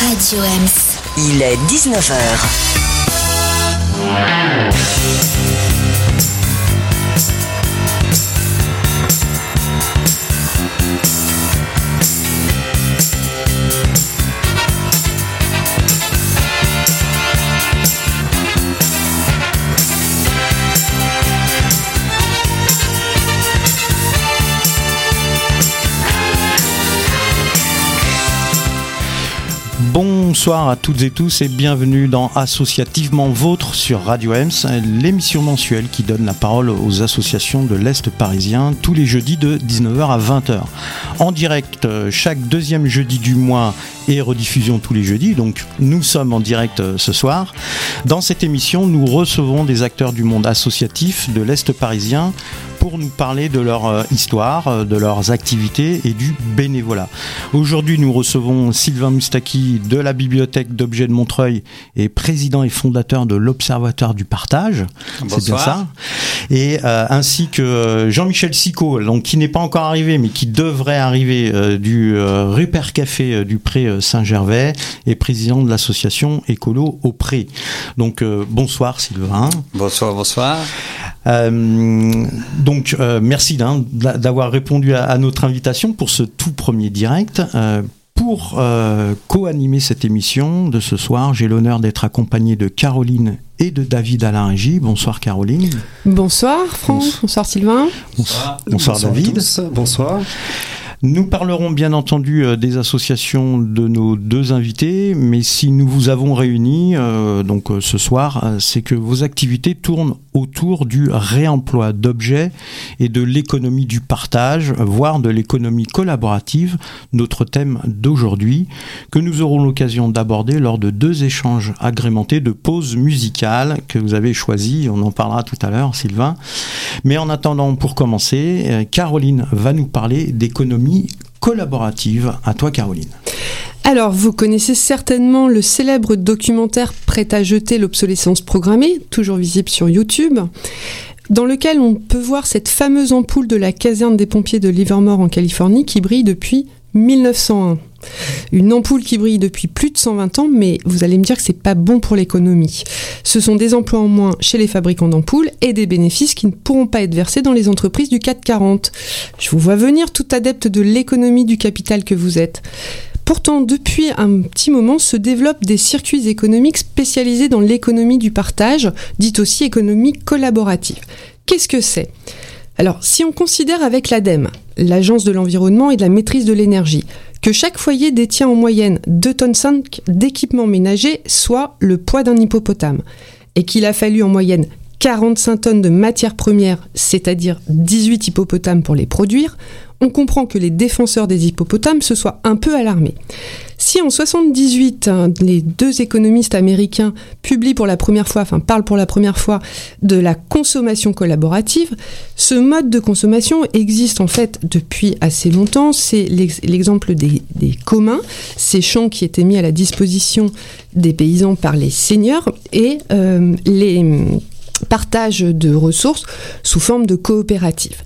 Radio Ems. Il est 19h. Bonsoir à toutes et tous et bienvenue dans Associativement Vôtre sur Radio Ems, l'émission mensuelle qui donne la parole aux associations de l'Est parisien tous les jeudis de 19h à 20h. En direct euh, chaque deuxième jeudi du mois et rediffusion tous les jeudis, donc nous sommes en direct euh, ce soir. Dans cette émission, nous recevons des acteurs du monde associatif de l'Est parisien pour nous parler de leur euh, histoire, euh, de leurs activités et du bénévolat. Aujourd'hui, nous recevons Sylvain Mustaki de la Bibliothèque d'objets de Montreuil et président et fondateur de l'Observatoire du partage. C'est bien ça. Et euh, ainsi que Jean-Michel Sicot, donc qui n'est pas encore arrivé, mais qui devrait arriver du Rupert Café du Pré Saint-Gervais et président de l'association Écolo au Pré. Donc bonsoir Sylvain. Bonsoir, bonsoir. Euh, donc euh, merci d'avoir répondu à, notre invitation pour ce tout premier direct. Euh, pour co-animer cette émission de ce soir, j'ai l'honneur d'être accompagné de Caroline et de David à la régie. Bonsoir Caroline. Bonsoir Franck. Bonsoir, Sylvain. Bonsoir, bonsoir David. Bonsoir. Nous parlerons bien entendu euh, des associations de nos deux invités, mais si nous vous avons réunis euh, donc euh, ce soir, c'est que vos activités tournent autour du réemploi d'objets et de l'économie du partage, voire de l'économie collaborative, notre thème d'aujourd'hui, que nous aurons l'occasion d'aborder lors de deux échanges agrémentés de pauses musicales que vous avez choisis. On en parlera tout à l'heure, Sylvain. Mais en attendant, pour commencer, Caroline va nous parler d'économie collaborative. À toi, Caroline. Alors, vous connaissez certainement le célèbre documentaire Prêt à jeter l'obsolescence programmée, toujours visible sur YouTube, dans lequel on peut voir cette fameuse ampoule de la caserne des pompiers de Livermore en Californie qui brille depuis 1901. Une ampoule qui brille depuis plus de 120 ans, mais vous allez me dire que c'est pas bon pour l'économie. Ce sont des emplois en moins chez les fabricants d'ampoules et des bénéfices qui ne pourront pas être versés dans les entreprises du 440. Je vous vois venir tout adepte de l'économie du capital que vous êtes. Pourtant, depuis un petit moment, se développent des circuits économiques spécialisés dans l'économie du partage, dite aussi économie collaborative. Qu'est-ce que c'est? Alors, si on considère avec l'ADEME, l'Agence de l'environnement et de la maîtrise de l'énergie, que chaque foyer détient en moyenne 2 tonnes 5 d'équipements ménagers, soit le poids d'un hippopotame, et qu'il a fallu en moyenne 45 tonnes de matières premières, c'est-à-dire 18 hippopotames pour les produire, on comprend que les défenseurs des hippopotames se soient un peu alarmés. Si en 78, hein, les deux économistes américains publient pour la première fois, enfin parlent pour la première fois de la consommation collaborative, ce mode de consommation existe en fait depuis assez longtemps. C'est l'exemple des, communs, ces champs qui étaient mis à la disposition des paysans par les seigneurs et euh, les partage de ressources sous forme de coopérative.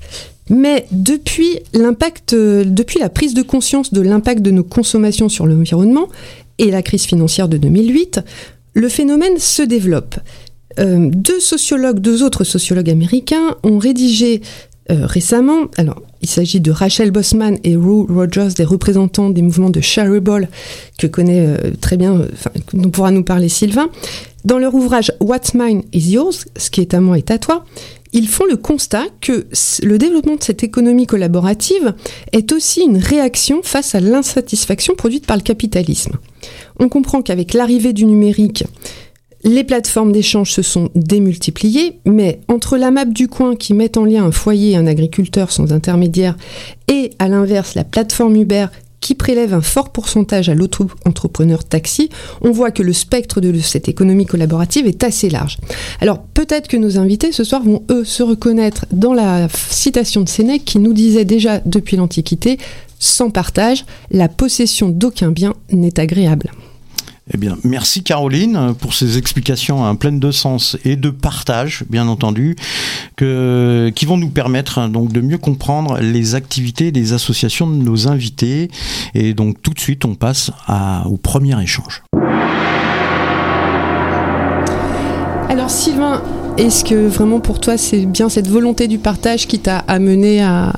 Mais depuis l'impact, depuis la prise de conscience de l'impact de nos consommations sur l'environnement et la crise financière de 2008, le phénomène se développe. Euh, deux sociologues, deux autres sociologues américains ont rédigé euh, récemment, il s'agit de Rachel Bossman et Rue Rogers, des représentants des mouvements de Shareable, que connaît euh, très bien, dont pourra nous parler Sylvain. Dans leur ouvrage What's Mine is Yours, ce qui est à moi est à toi, ils font le constat que le développement de cette économie collaborative est aussi une réaction face à l'insatisfaction produite par le capitalisme. On comprend qu'avec l'arrivée du numérique, les plateformes d'échange se sont démultipliées, mais entre la map du coin qui met en lien un foyer et un agriculteur sans intermédiaire et à l'inverse la plateforme Uber qui prélève un fort pourcentage à l'auto-entrepreneur taxi, on voit que le spectre de cette économie collaborative est assez large. Alors peut-être que nos invités ce soir vont eux se reconnaître dans la citation de Sénèque qui nous disait déjà depuis l'Antiquité, sans partage, la possession d'aucun bien n'est agréable. Eh merci Caroline pour ces explications hein, pleines de sens et de partage, bien entendu, qui vont nous permettre hein, donc de mieux comprendre les activités des associations de nos invités. Et donc tout de suite, on passe au premier échange. Alors Sylvain, est-ce que vraiment pour toi c'est bien cette volonté du partage qui t'a amené à,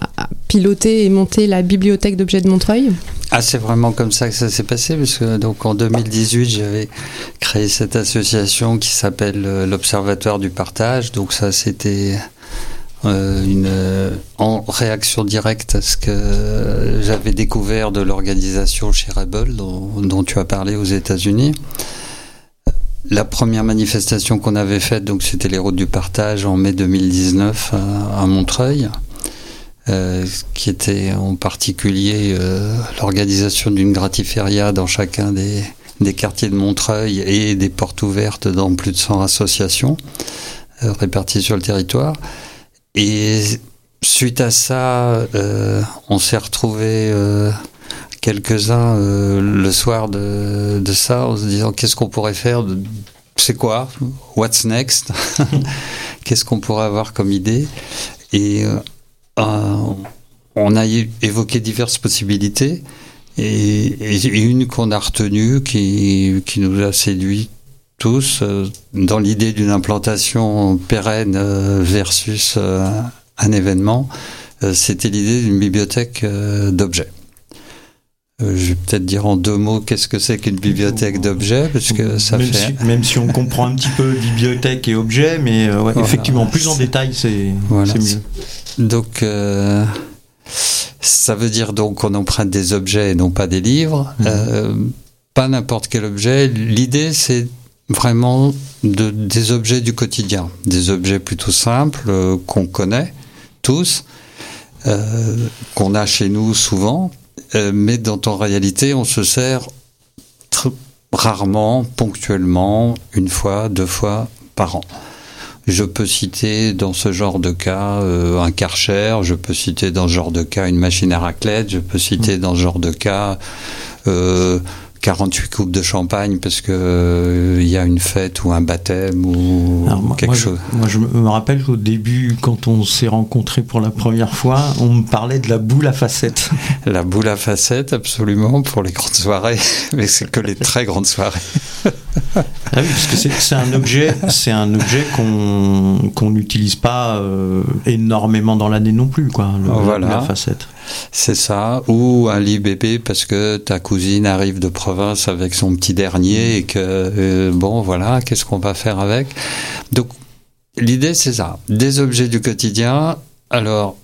piloter et monter la bibliothèque d'objets de Montreuil? Ah, c'est vraiment comme ça que ça s'est passé, parce que donc en 2018, j'avais créé cette association qui s'appelle euh, l'Observatoire du partage. Donc ça, c'était euh, une euh, en réaction directe à ce que j'avais découvert de l'organisation chez Rebel, dont, tu as parlé aux États-Unis. La première manifestation qu'on avait faite, donc c'était les routes du partage en mai 2019 à Montreuil. Euh, qui était en particulier euh, l'organisation d'une gratiféria dans chacun des, des, quartiers de Montreuil et des portes ouvertes dans plus de 100 associations euh, réparties sur le territoire. Et suite à ça, on s'est retrouvés quelques-uns le soir de, de, ça en se disant qu'est-ce qu'on pourrait faire c'est quoi? What's next? Qu'est-ce qu'on pourrait avoir comme idée? Et euh, on a évoqué diverses possibilités et, une qu'on a retenue qui, qui, nous a séduit tous euh, dans l'idée d'une implantation pérenne euh, versus un événement, c'était l'idée d'une bibliothèque d'objets. je vais peut-être dire en deux mots qu'est-ce que c'est qu'une bibliothèque d'objets, parce que ça même fait. Si, même si on comprend un petit peu bibliothèque et objets, mais effectivement, plus en détail, c'est mieux. Donc, euh, ça veut dire donc qu'on emprunte des objets et non pas des livres. Mmh. Euh, pas n'importe quel objet. L'idée, c'est vraiment de, des objets du quotidien, des objets plutôt simples euh, qu'on connaît tous, qu'on a chez nous souvent, mais dont en réalité on se sert rarement, ponctuellement, une fois, deux fois par an. Je peux citer dans ce genre de cas euh, un Karcher, je peux citer dans ce genre de cas une machine à raclette, je peux citer mm. dans ce genre de cas euh, 48 coupes de champagne parce que il euh, y a une fête ou un baptême ou quelque chose. moi, je me rappelle qu'au début, quand on s'est rencontrés pour la première fois, on me parlait de la boule à facettes. La boule à facettes, absolument, pour les grandes soirées, mais c'est que les très grandes soirées. ah oui, parce que c'est un objet, c'est un objet qu'on qu'on n'utilise pas euh, énormément dans l'année non plus, quoi. Le, voilà. La facette. C'est ça, ou un lit bébé parce que ta cousine arrive de province avec son petit dernier et que, euh, bon, voilà, qu'est-ce qu'on va faire avec? Donc, l'idée, c'est ça, des objets du quotidien. Alors,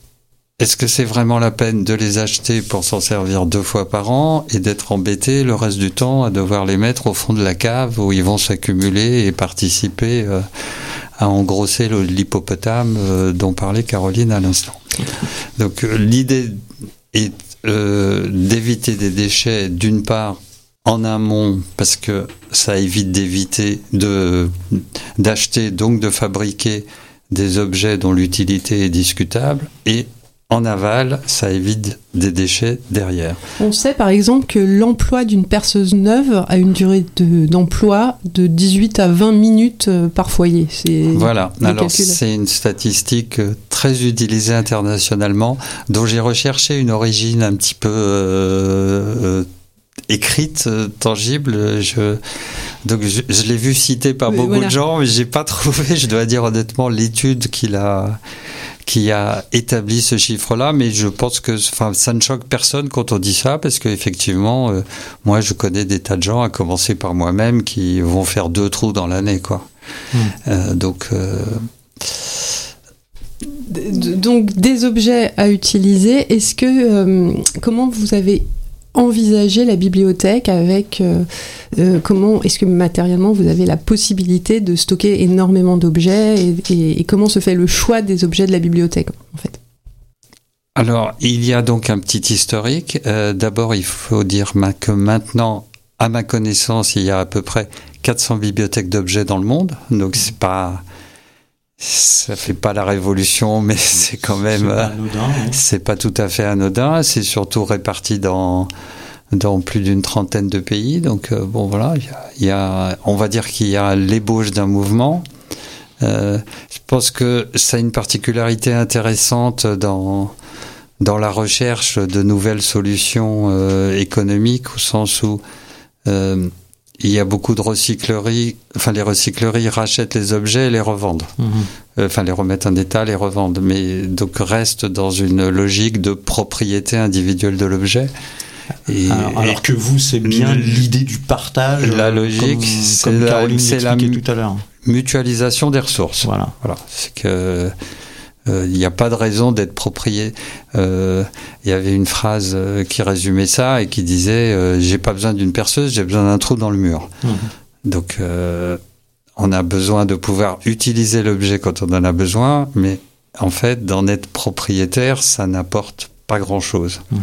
est-ce que c'est vraiment la peine de les acheter pour s'en servir deux fois par an et d'être embêté le reste du temps à devoir les mettre au fond de la cave où ils vont s'accumuler et participer euh, à engrosser l'hippopotame euh, dont parlait Caroline à l'instant? Donc l'idée et euh, d'éviter des déchets d'une part en amont parce que ça évite d'éviter de d'acheter donc de fabriquer des objets dont l'utilité est discutable et en aval, ça évite des déchets derrière. On sait par exemple que l'emploi d'une perceuse neuve a une durée d'emploi de, 18 à 20 minutes euh, par foyer. Voilà, alors c'est une statistique euh, très utilisée internationalement, dont j'ai recherché une origine un petit peu euh, écrite, tangible. Je, donc je, l'ai vu cité par beaucoup de gens, mais j'ai pas trouvé, je dois dire honnêtement, l'étude qu'il a qui a établi ce chiffre-là, mais je pense que enfin, ça ne choque personne quand on dit ça, parce qu'effectivement, euh, moi je connais des tas de gens, à commencer par moi-même, qui vont faire deux trous dans l'année. quoi. Hmm. Euh, donc. Euh, donc des objets à utiliser. Est-ce que comment vous avez envisager la bibliothèque avec euh, euh, comment est-ce que matériellement vous avez la possibilité de stocker énormément d'objets et, comment se fait le choix des objets de la bibliothèque en fait? Alors il y a donc un petit historique. Euh, d'abord il faut dire que maintenant à ma connaissance il y a à peu près 400 bibliothèques d'objets dans le monde. Donc c'est pas ça fait pas la révolution, mais c'est quand même. C'est pas, pas tout à fait anodin. C'est surtout réparti dans dans plus d'une trentaine de pays. Donc bon voilà, il y, a, on va dire qu'il y a l'ébauche d'un mouvement. je pense que ça a une particularité intéressante dans dans la recherche de nouvelles solutions économiques au sens où il y a beaucoup de recycleries. Enfin, les recycleries rachètent les objets et les revendent. Mhm. Euh, enfin, les remettent en état, les revendent. Mais donc restent dans une logique de propriété individuelle de l'objet. alors, que vous, c'est bien l'idée du partage. La logique, c'est la, la tout à l'heure. mutualisation des ressources. Voilà. Voilà. C'est que il n'y a pas de raison d'être propriétaire. Euh, il y avait une phrase euh, qui résumait ça et qui disait J'ai pas besoin d'une perceuse, j'ai besoin d'un trou dans le mur. Mhm. Donc, on a besoin de pouvoir utiliser l'objet quand on en a besoin, mais en fait, d'en être propriétaire, ça n'apporte pas grand-chose. Mhm.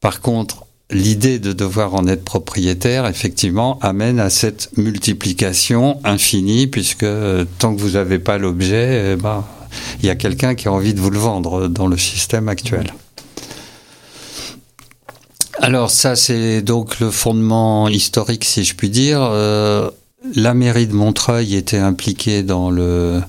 Par contre, l'idée de devoir en être propriétaire, effectivement, amène à cette multiplication infinie, puisque tant que vous n'avez pas l'objet, eh ben, il y a quelqu'un qui a envie de vous le vendre dans le système actuel. Alors ça, c'est donc le fondement historique, si je puis dire. Euh, la mairie de Montreuil était impliquée dans le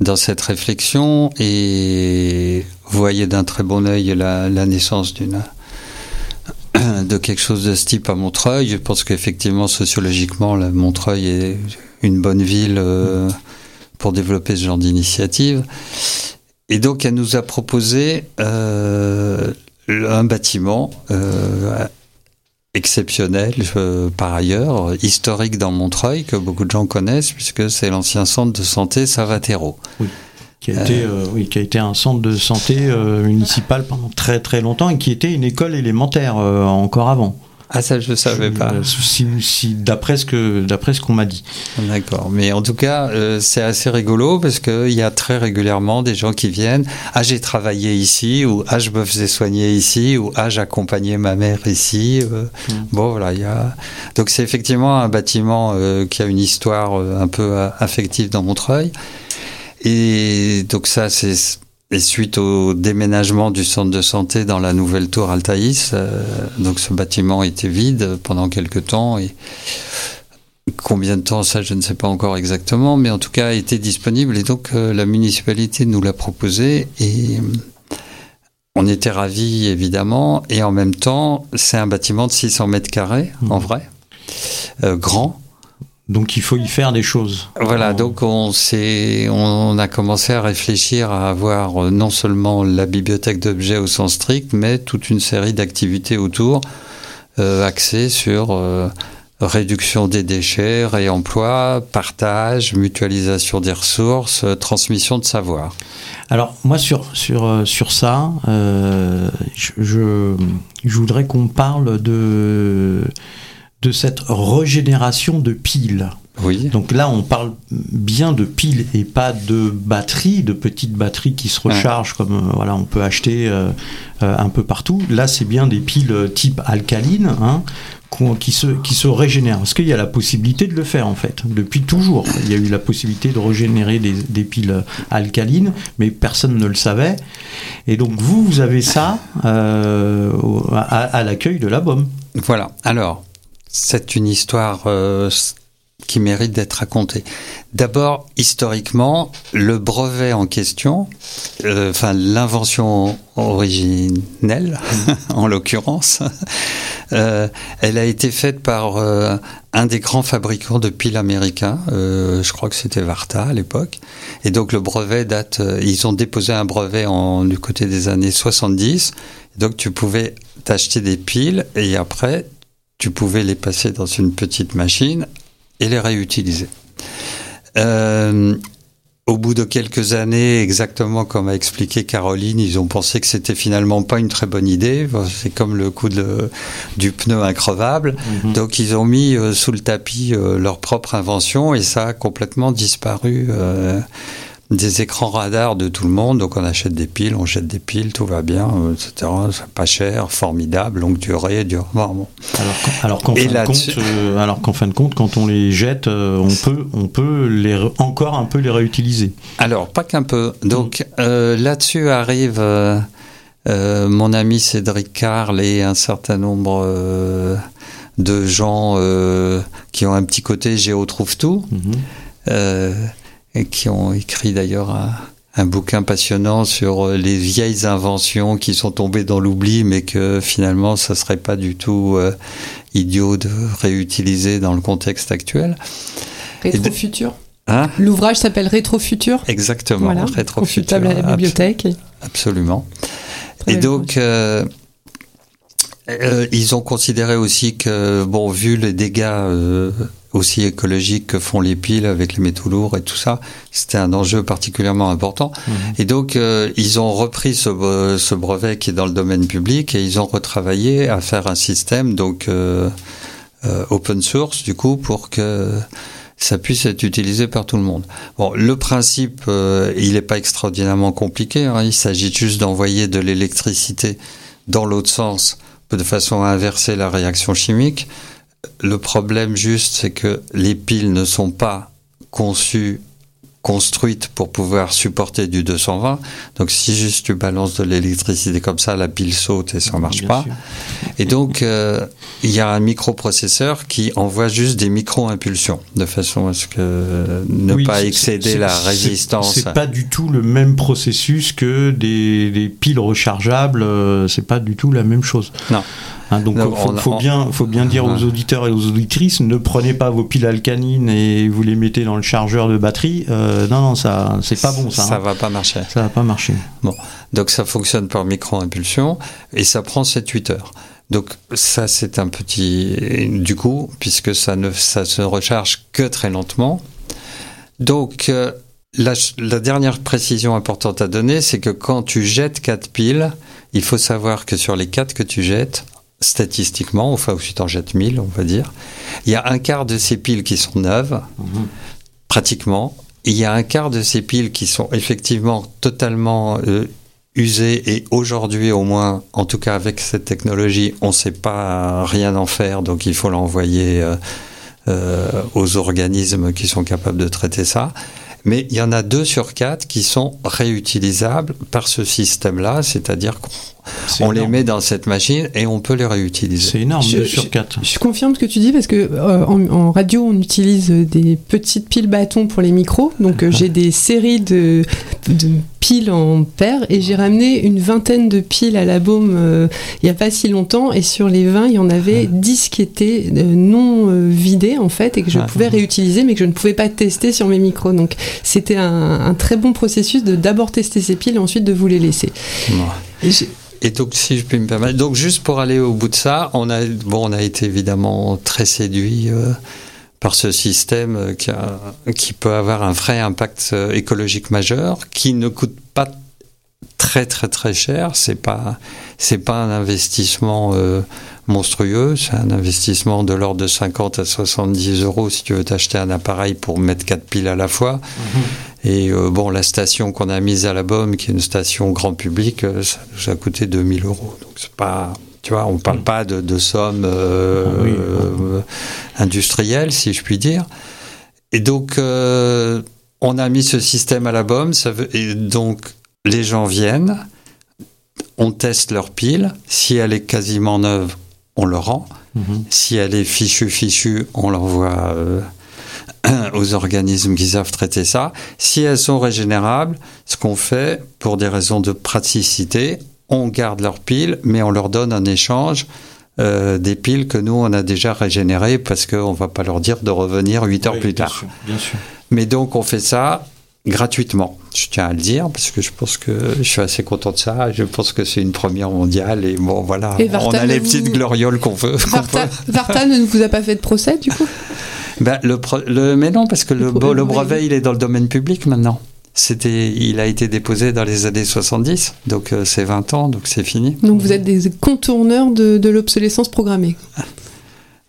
dans cette réflexion et voyait d'un très bon œil la, naissance de quelque chose de ce type à Montreuil. Je pense qu'effectivement, sociologiquement, Montreuil est une bonne ville. Euh, pour développer ce genre d'initiative. Et donc, elle nous a proposé euh, un bâtiment euh, exceptionnel euh, par ailleurs, historique dans Montreuil, que beaucoup de gens connaissent, puisque c'est l'ancien centre de santé Savatero. Oui. Qui a, été, oui, qui a été un centre de santé municipal pendant très très longtemps et qui était une école élémentaire encore avant. Ah ça je savais pas. Si, d'après ce que d'après ce qu'on m'a dit. D'accord. Mais en tout cas euh, c'est assez rigolo parce qu'il y a très régulièrement des gens qui viennent. Ah j'ai travaillé ici ou ah je me faisais soigner ici ou ah j'accompagnais ma mère ici. Euh. Hmm. Bon voilà il y a. Donc c'est effectivement un bâtiment euh, qui a une histoire un peu affective dans Montreuil. Et donc ça c'est et suite au déménagement du centre de santé dans la nouvelle tour Altaïs, euh, donc ce bâtiment était vide pendant quelques temps et combien de temps ça je ne sais pas encore exactement, mais en tout cas était disponible et donc euh, la municipalité nous l'a proposé et euh, on était ravis évidemment et en même temps c'est un bâtiment de 600 mètres carrés en mmh. vrai, grand donc il faut y faire des choses. Voilà, donc on, on a commencé à réfléchir à avoir euh, non seulement la bibliothèque d'objets au sens strict, mais toute une série d'activités autour, euh, axées sur euh, réduction des déchets, réemploi, partage, mutualisation des ressources, transmission de savoir. Alors moi sur, sur, sur ça, je, je, voudrais qu'on parle de de cette régénération de piles. Oui. Donc là, on parle bien de piles et pas de batteries, de petites batteries qui se rechargent comme euh, voilà, on peut acheter euh, euh, un peu partout. Là, c'est bien des piles type alcaline hein, qui, se, qui se régénèrent. Parce qu'il y a la possibilité de le faire en fait. Depuis toujours, il y a eu la possibilité de régénérer des, des piles alcalines, mais personne ne le savait. Et donc vous, vous avez ça à, à l'accueil de la BOM. Voilà. Alors, c'est une histoire euh, qui mérite d'être racontée. D'abord, historiquement, le brevet en question, euh, enfin l'invention originelle, en l'occurrence, euh, elle a été faite par un des grands fabricants de piles américains, je crois que c'était Varta à l'époque, et donc le brevet date, ils ont déposé un brevet en, du côté des années 70, donc tu pouvais t'acheter des piles et après tu pouvais les passer dans une petite machine et les réutiliser. Euh, au bout de quelques années, exactement comme a expliqué Caroline, ils ont pensé que c'était finalement pas une très bonne idée. C'est comme le coup de, du pneu increvable. Mhm. Donc ils ont mis euh, sous le tapis euh, leur propre invention et ça a complètement disparu des écrans radars de tout le monde. Donc on achète des piles, on jette des piles, tout va bien, euh, etc. Pas cher, formidable, longue durée, dur. Bon. Alors, qu'en fin, de compte, euh, alors qu'en fin de compte, quand on les jette, euh, on peut, on peut les encore un peu les réutiliser. Alors pas qu'un peu. Donc là-dessus arrive mon ami Cédric Carl et un certain nombre de gens qui ont un petit côté Géo trouve tout, Mhm. Et qui ont écrit d'ailleurs un, un bouquin passionnant sur les vieilles inventions qui sont tombées dans l'oubli, mais que finalement, ça serait pas du tout euh, idiot de réutiliser dans le contexte actuel. Rétrofutur. Hein? L'ouvrage s'appelle Rétrofutur. Exactement, Voilà, rétrofutur, à la bibliothèque. Absolument. Très Et donc, euh, euh, ils ont considéré aussi que, bon, vu les dégâts euh, aussi écologiques que font les piles avec les métaux lourds et tout ça, c'était un enjeu particulièrement important. Mhm. Et donc, euh, ils ont repris ce, bre- ce brevet qui est dans le domaine public et ils ont retravaillé à faire un système, donc euh, euh, open source, du coup, pour que ça puisse être utilisé par tout le monde. Bon, le principe, euh, il n'est pas extraordinairement compliqué. hein. il s'agit juste d'envoyer de l'électricité dans l'autre sens, de façon à inverser la réaction chimique. Le problème juste, c'est que les piles ne sont pas conçues, construites pour pouvoir supporter du 220. Donc si juste tu balances de l'électricité comme ça, la pile saute et ça marche Bien pas. sûr. Et donc, euh, il y a un microprocesseur qui envoie juste des micro-impulsions, de façon à ce que ne Oui, pas excéder la résistance. C'est pas du tout le même processus que des, des piles rechargeables. euh, C'est pas du tout la même chose. Non. Hein, donc, Donc, faut, on- faut on- bien, faut bien dire aux auditeurs et aux auditrices, ne prenez pas vos piles alcalines et vous les mettez dans le chargeur de batterie. Euh, non, non, ça, c'est pas bon ça. Ça hein. va pas marcher. Ça va pas marcher. Donc ça fonctionne par micro-impulsion et ça prend 7-8 heures. Donc ça c'est un petit du coup puisque ça ne ça se recharge que très lentement. Donc euh, la, la dernière précision importante à donner c'est que quand tu jettes 4 piles, il faut savoir que sur les 4 que tu jettes statistiquement, enfin si tu en jettes 1000 on va dire, il y a un quart de ces piles qui sont neuves pratiquement. Il y a un quart de ces piles qui sont effectivement totalement euh, usées et aujourd'hui au moins, en tout cas avec cette technologie, on ne sait pas rien en faire, donc il faut l'envoyer euh, euh, aux organismes qui sont capables de traiter ça. Mais il y en a deux sur quatre qui sont réutilisables par ce système-là, c'est-à-dire on les met dans cette machine et on peut les réutiliser. C'est énorme, Je- 2 sur je- 4. Je confirme ce que tu dis parce que euh, en, en radio on utilise des petites piles bâtons pour les micros. Donc euh, j'ai des séries de, de piles en paire et j'ai ramené une vingtaine de piles à la baume euh, il n'y a pas si longtemps et sur les 20 il y en avait 10 qui étaient euh, non euh, vidés en fait et que je Ouais. pouvais réutiliser mais que je ne pouvais pas tester sur mes micros. Donc c'était un, un très bon processus de d'abord tester ces piles et ensuite de vous les laisser. Ouais. Et donc, si je puis me permettre, donc juste pour aller au bout de ça, on a, bon, on a été évidemment très séduit euh, par ce système euh, qui, qui peut avoir un vrai impact euh, écologique majeur, qui ne coûte pas très très très cher. C'est pas c'est pas un investissement euh, monstrueux. C'est un investissement de l'ordre de 50 à 70 euros si tu veux t'acheter un appareil pour mettre quatre piles à la fois. Et euh, bon, la station qu'on a mise à la Baume, qui est une station grand public, euh, ça nous a coûté 2000 euros. Donc c'est pas, tu vois, on parle pas de, de sommes euh, Ah oui. industrielles, si je puis dire. Et donc, on a mis ce système à la. Ça veut, et donc, les gens viennent, on teste leur pile. Si elle est quasiment neuve, on le rend. Mhm. Si elle est fichue, fichue, on l'envoie euh, aux organismes qui savent traiter ça. Si elles sont régénérables, ce qu'on fait, pour des raisons de praticité, on garde leurs piles, mais on leur donne en échange euh, des piles que nous, on a déjà régénérées, parce qu'on ne va pas leur dire de revenir 8 heures Oui, plus bien tard. sûr, bien sûr. Mais donc, on fait ça gratuitement. Je tiens à le dire, parce que je pense que je suis assez content de ça. Je pense que c'est une première mondiale, et bon, voilà, Et on a les vous- petites glorioles qu'on veut. qu'on Varta, ne vous a pas fait de procès du coup? Ben, le, mais non, parce que le, Le brevet, il est dans le domaine public maintenant. C'était, il a été déposé dans les années 70, donc euh, c'est 20 ans, donc c'est fini. Donc vous êtes des contourneurs de, de l'obsolescence programmée.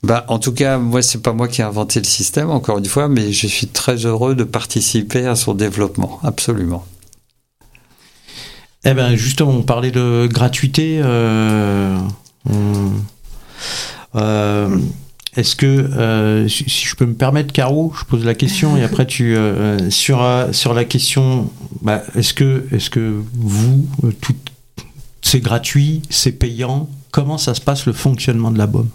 Ben, en tout cas, moi, c'est pas moi qui ai inventé le système, encore une fois, mais je suis très heureux de participer à son développement, absolument. Eh ben justement, on parlait de gratuité. euh, euh, Est-ce que, euh, si je peux me permettre, Caro, je pose la question et après tu sur sur la question, bah, est-ce que est-ce que vous, tout c'est gratuit, c'est payant. Comment ça se passe le fonctionnement de la BOM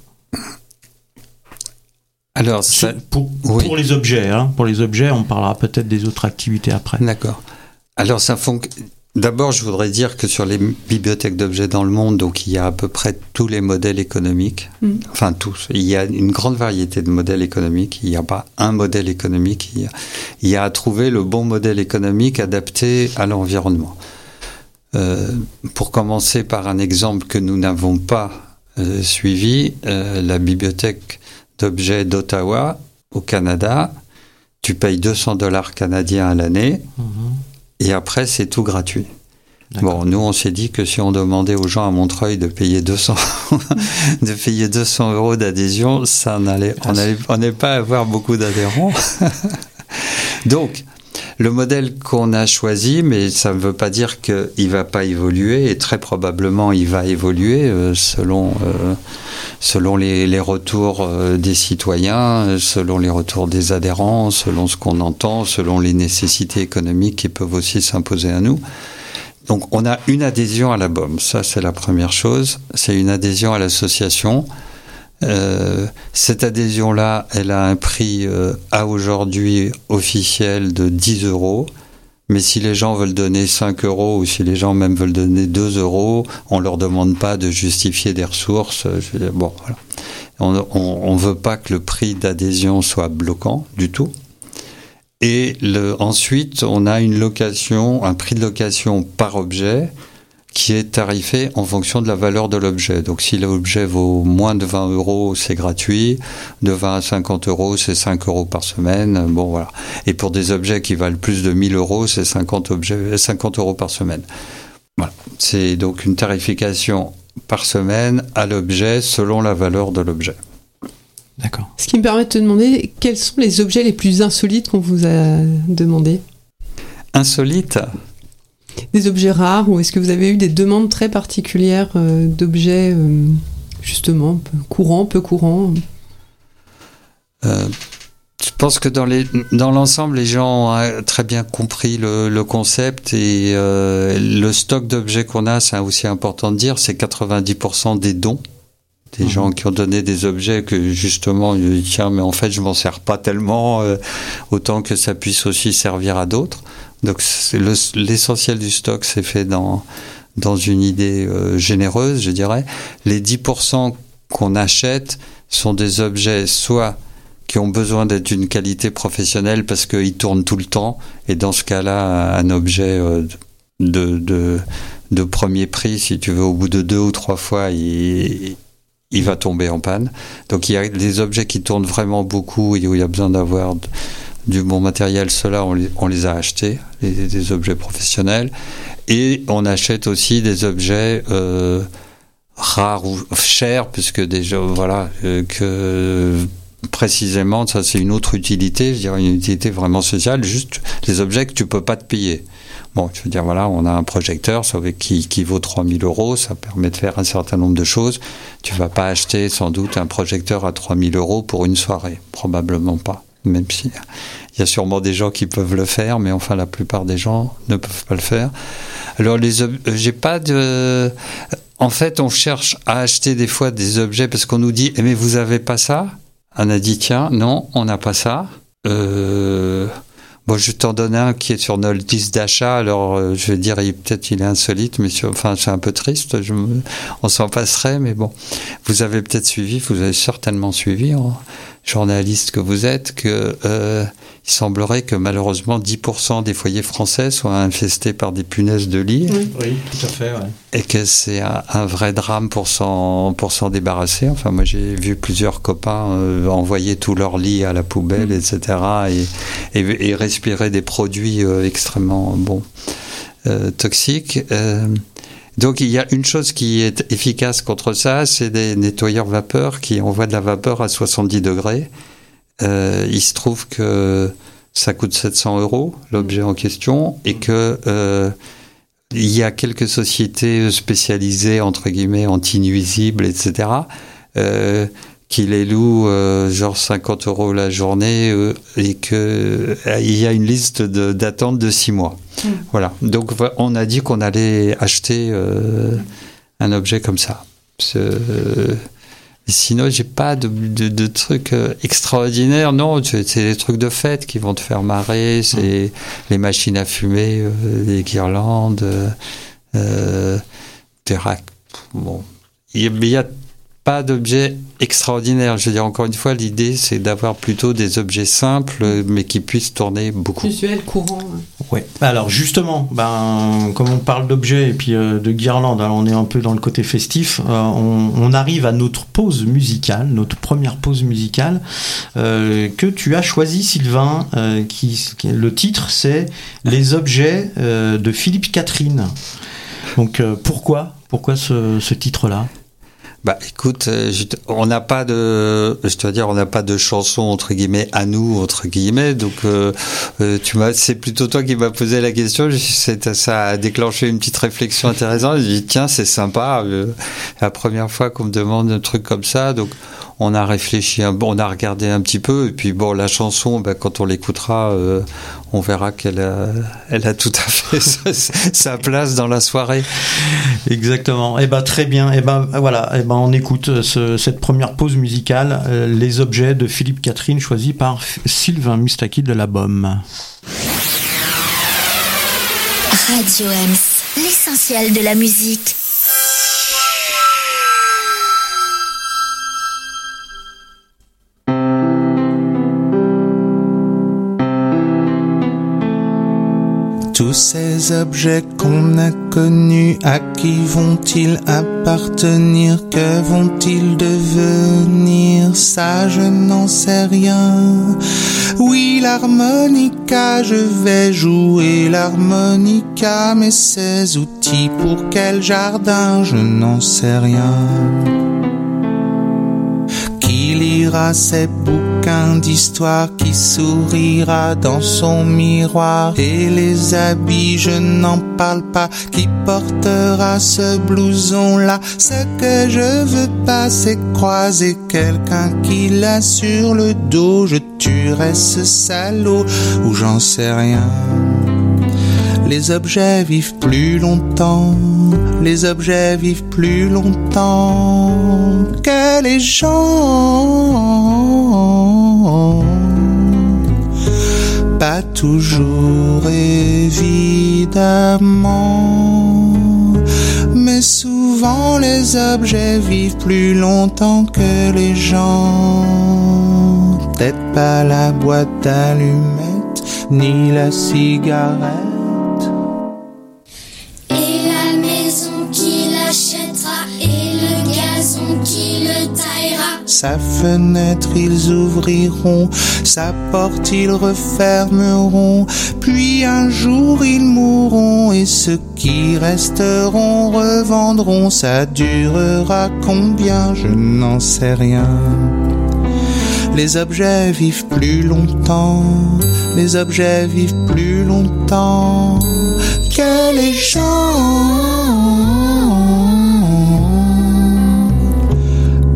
alors, ça, pour, pour, les objets, hein, pour les objets, on parlera peut-être des autres activités après. D'accord. Alors, ça fonctionne. D'abord, je voudrais dire que sur les bibliothèques d'objets dans le monde, donc il y a à peu près tous les modèles économiques, mm. enfin tous. Il y a une grande variété de modèles économiques. Il n'y a pas un modèle économique. Il y, a, il y a à trouver le bon modèle économique adapté à l'environnement. Euh, pour commencer par un exemple que nous n'avons pas euh, suivi, euh, la bibliothèque d'objets d'Ottawa au Canada, tu payes 200 dollars canadiens à l'année mhm. et après c'est tout gratuit. Bon, nous on s'est dit que si on demandait aux gens à Montreuil de payer 200, de payer 200 euros d'adhésion, ça n'allait, on n'allait pas avoir beaucoup d'adhérents. Donc, le modèle qu'on a choisi, mais ça ne veut pas dire qu'il ne va pas évoluer, et très probablement il va évoluer euh, selon, euh, selon les, retours euh, des citoyens, selon les retours des adhérents, selon ce qu'on entend, selon les nécessités économiques qui peuvent aussi s'imposer à nous. Donc on a une adhésion à la BOM, ça c'est la première chose, c'est une adhésion à l'association. Euh, cette adhésion-là, elle a un prix euh, à aujourd'hui officiel de 10 euros. Mais si les gens veulent donner 5 euros ou si les gens même veulent donner 2 euros, on leur demande pas de justifier des ressources. bon, On ne veut pas que le prix d'adhésion soit bloquant du tout. Et ensuite, on a une location, un prix de location par objet qui est tarifé en fonction de la valeur de l'objet. Donc si l'objet vaut moins de 20 euros, c'est gratuit. De 20 à 50 euros, c'est 5 euros par semaine. Bon voilà. Et pour des objets qui valent plus de 1000 euros, c'est 50, objets, 50 euros par semaine. Voilà. C'est donc une tarification par semaine à l'objet selon la valeur de l'objet. D'accord. Ce qui me permet de te demander quels sont les objets les plus insolites qu'on vous a demandé Insolites? Des objets rares ou est-ce que vous avez eu des demandes très particulières euh, d'objets euh, justement courants, peu courants? Euh, Je pense que dans, les, dans l'ensemble, les gens ont très bien compris le, concept et le stock d'objets qu'on a, c'est aussi important de dire, c'est 90% des dons des mmh. gens qui ont donné des objets que justement, tiens, mais en fait, je m'en sers pas tellement, autant que ça puisse aussi servir à d'autres. Donc l'essentiel du stock s'est fait dans, dans une idée euh, généreuse, je dirais. Les 10% qu'on achète sont des objets soit qui ont besoin d'être d'une qualité professionnelle parce qu'ils tournent tout le temps, et dans ce cas-là, un objet euh, de, de, de, premier prix, si tu veux, au bout de deux ou trois fois, il, il va tomber en panne. Donc il y a des objets qui tournent vraiment beaucoup et où il y a besoin d'avoir du bon matériel, ceux-là, on, les a achetés, des objets professionnels. Et on achète aussi des objets euh, rares ou chers, puisque déjà, voilà, euh, que précisément, ça c'est une autre utilité, je dirais une utilité vraiment sociale, juste les objets que tu peux pas te payer. Bon, je veux dire, voilà, on a un projecteur qui, qui vaut 3000 euros, ça permet de faire un certain nombre de choses. Tu vas pas acheter sans doute un projecteur à 3000 euros pour une soirée, probablement pas même si il y a sûrement des gens qui peuvent le faire, mais enfin la plupart des gens ne peuvent pas le faire. Alors les j'ai pas de en fait, on cherche à acheter des fois des objets parce qu'on nous dit eh, mais vous avez pas ça? On a dit tiens, non, on n'a pas ça. Euh, Bon, je t'en donne un qui est sur notre liste d'achat. Alors, euh, je vais dire, peut-être il est insolite, mais enfin, c'est un peu triste. On s'en passerait, mais bon, vous avez peut-être suivi, vous avez certainement suivi, en journaliste que vous êtes, que euh, il semblerait que malheureusement 10% des foyers français soient infestés par des punaises de lit. Oui, tout à fait. Et que c'est un, vrai drame pour s'en, pour s'en débarrasser. Enfin, moi j'ai vu plusieurs copains euh, envoyer tous leurs lits à la poubelle, mm. etc. Et, et, respirer des produits euh, extrêmement bon, euh, toxiques. Donc il y a une chose qui est efficace contre ça, c'est des nettoyeurs vapeur qui envoient de la vapeur à 70 degrés euh, il se trouve que ça coûte 700 euros, l'objet en question, et que euh, il y a quelques sociétés spécialisées, entre guillemets, anti-nuisibles, etc., euh, qui les loue genre 50 euros la journée et que il y a une liste d'attente de 6 mois. Mm. Voilà. Donc on a dit qu'on allait acheter un objet comme ça. Sinon, j'ai pas de, de, trucs euh, extraordinaires. Non, c'est des trucs de fête qui vont te faire marrer. C'est les machines à fumer, euh, les guirlandes, euh, euh des Bon, il y a pas d'objets extraordinaires. Je veux dire, encore une fois, l'idée, c'est d'avoir plutôt des objets simples, mais qui puissent tourner beaucoup. Visuel, courant. Ouais. Alors, justement, ben, comme on parle d'objets et puis euh, de guirlandes, alors on est un peu dans le côté festif, euh, on, arrive à notre pause musicale, notre première pause musicale, euh, que tu as choisi, Sylvain, qui, le titre, c'est Les objets de Philippe Catherine. Donc, pourquoi Pourquoi ce titre-là? Bah écoute, euh, on n'a pas de, je dois dire, on n'a pas de chanson entre guillemets à nous entre guillemets. Donc euh, euh, tu m'as, c'est plutôt toi qui m'as posé la question. Ça a déclenché une petite réflexion intéressante. J'ai dit tiens c'est sympa, la première fois qu'on me demande un truc comme ça. Donc on a réfléchi, on a regardé un petit peu, et puis bon, la chanson, ben, quand on l'écoutera, euh, on verra qu'elle a, elle a tout à fait sa, place dans la soirée. Exactement. Et eh ben très bien. Et eh ben voilà. Et eh ben on écoute cette première pause musicale, euh, les objets de Philippe Catherine, choisis par Sylvain Mustaki de la BOM. Radio M, l'essentiel de la musique. Tous ces objets qu'on a connus, à qui vont-ils appartenir? Que vont-ils devenir? Ça, je n'en sais rien. Oui, l'harmonica, je vais jouer l'harmonica, mais ces outils pour quel jardin? Je n'en sais rien. Qui lira ces bouquins? D'histoire qui sourira dans son miroir et les habits, je n'en parle pas, qui portera ce blouson là. Ce que je veux pas, c'est croiser quelqu'un qui l'a sur le dos. Je tuerai ce salaud ou j'en sais rien. Les objets vivent plus longtemps, les objets vivent plus longtemps que les gens pas toujours évidemment. Mais souvent les objets vivent plus longtemps que les gens. Peut-être pas la boîte d'allumettes, ni la cigarette Sa fenêtre ils ouvriront, sa porte ils refermeront, puis un jour ils mourront et ceux qui resteront revendront. Ça durera combien? Je n'en sais rien. Les objets vivent plus longtemps, les objets vivent plus longtemps que les.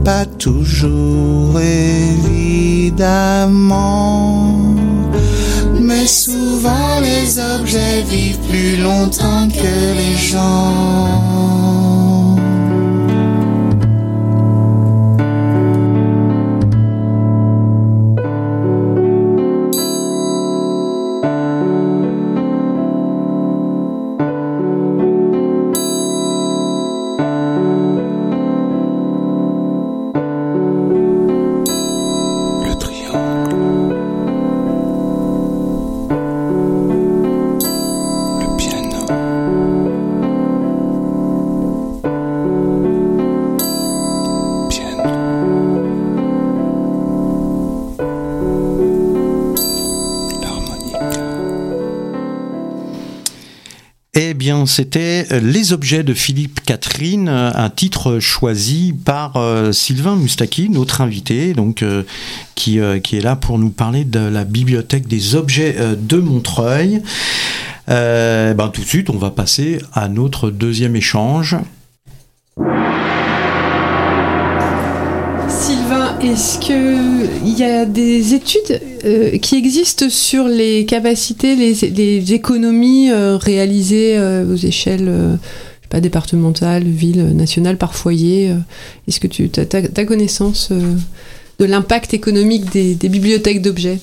Pas toujours évidemment. Mais souvent les objets vivent plus longtemps que les gens. C'était Les objets de Philippe Catherine, un titre choisi par euh, Sylvain Mustaki, notre invité, euh, qui, euh, qui est là pour nous parler de la bibliothèque des objets de Montreuil. ben, tout de suite, on va passer à notre deuxième échange est-ce qu'il y a des études euh, qui existent sur les capacités, les, économies euh, réalisées aux échelles pas départementales, villes, nationales, par foyer Est-ce que tu as, ta connaissance de l'impact économique des bibliothèques d'objets?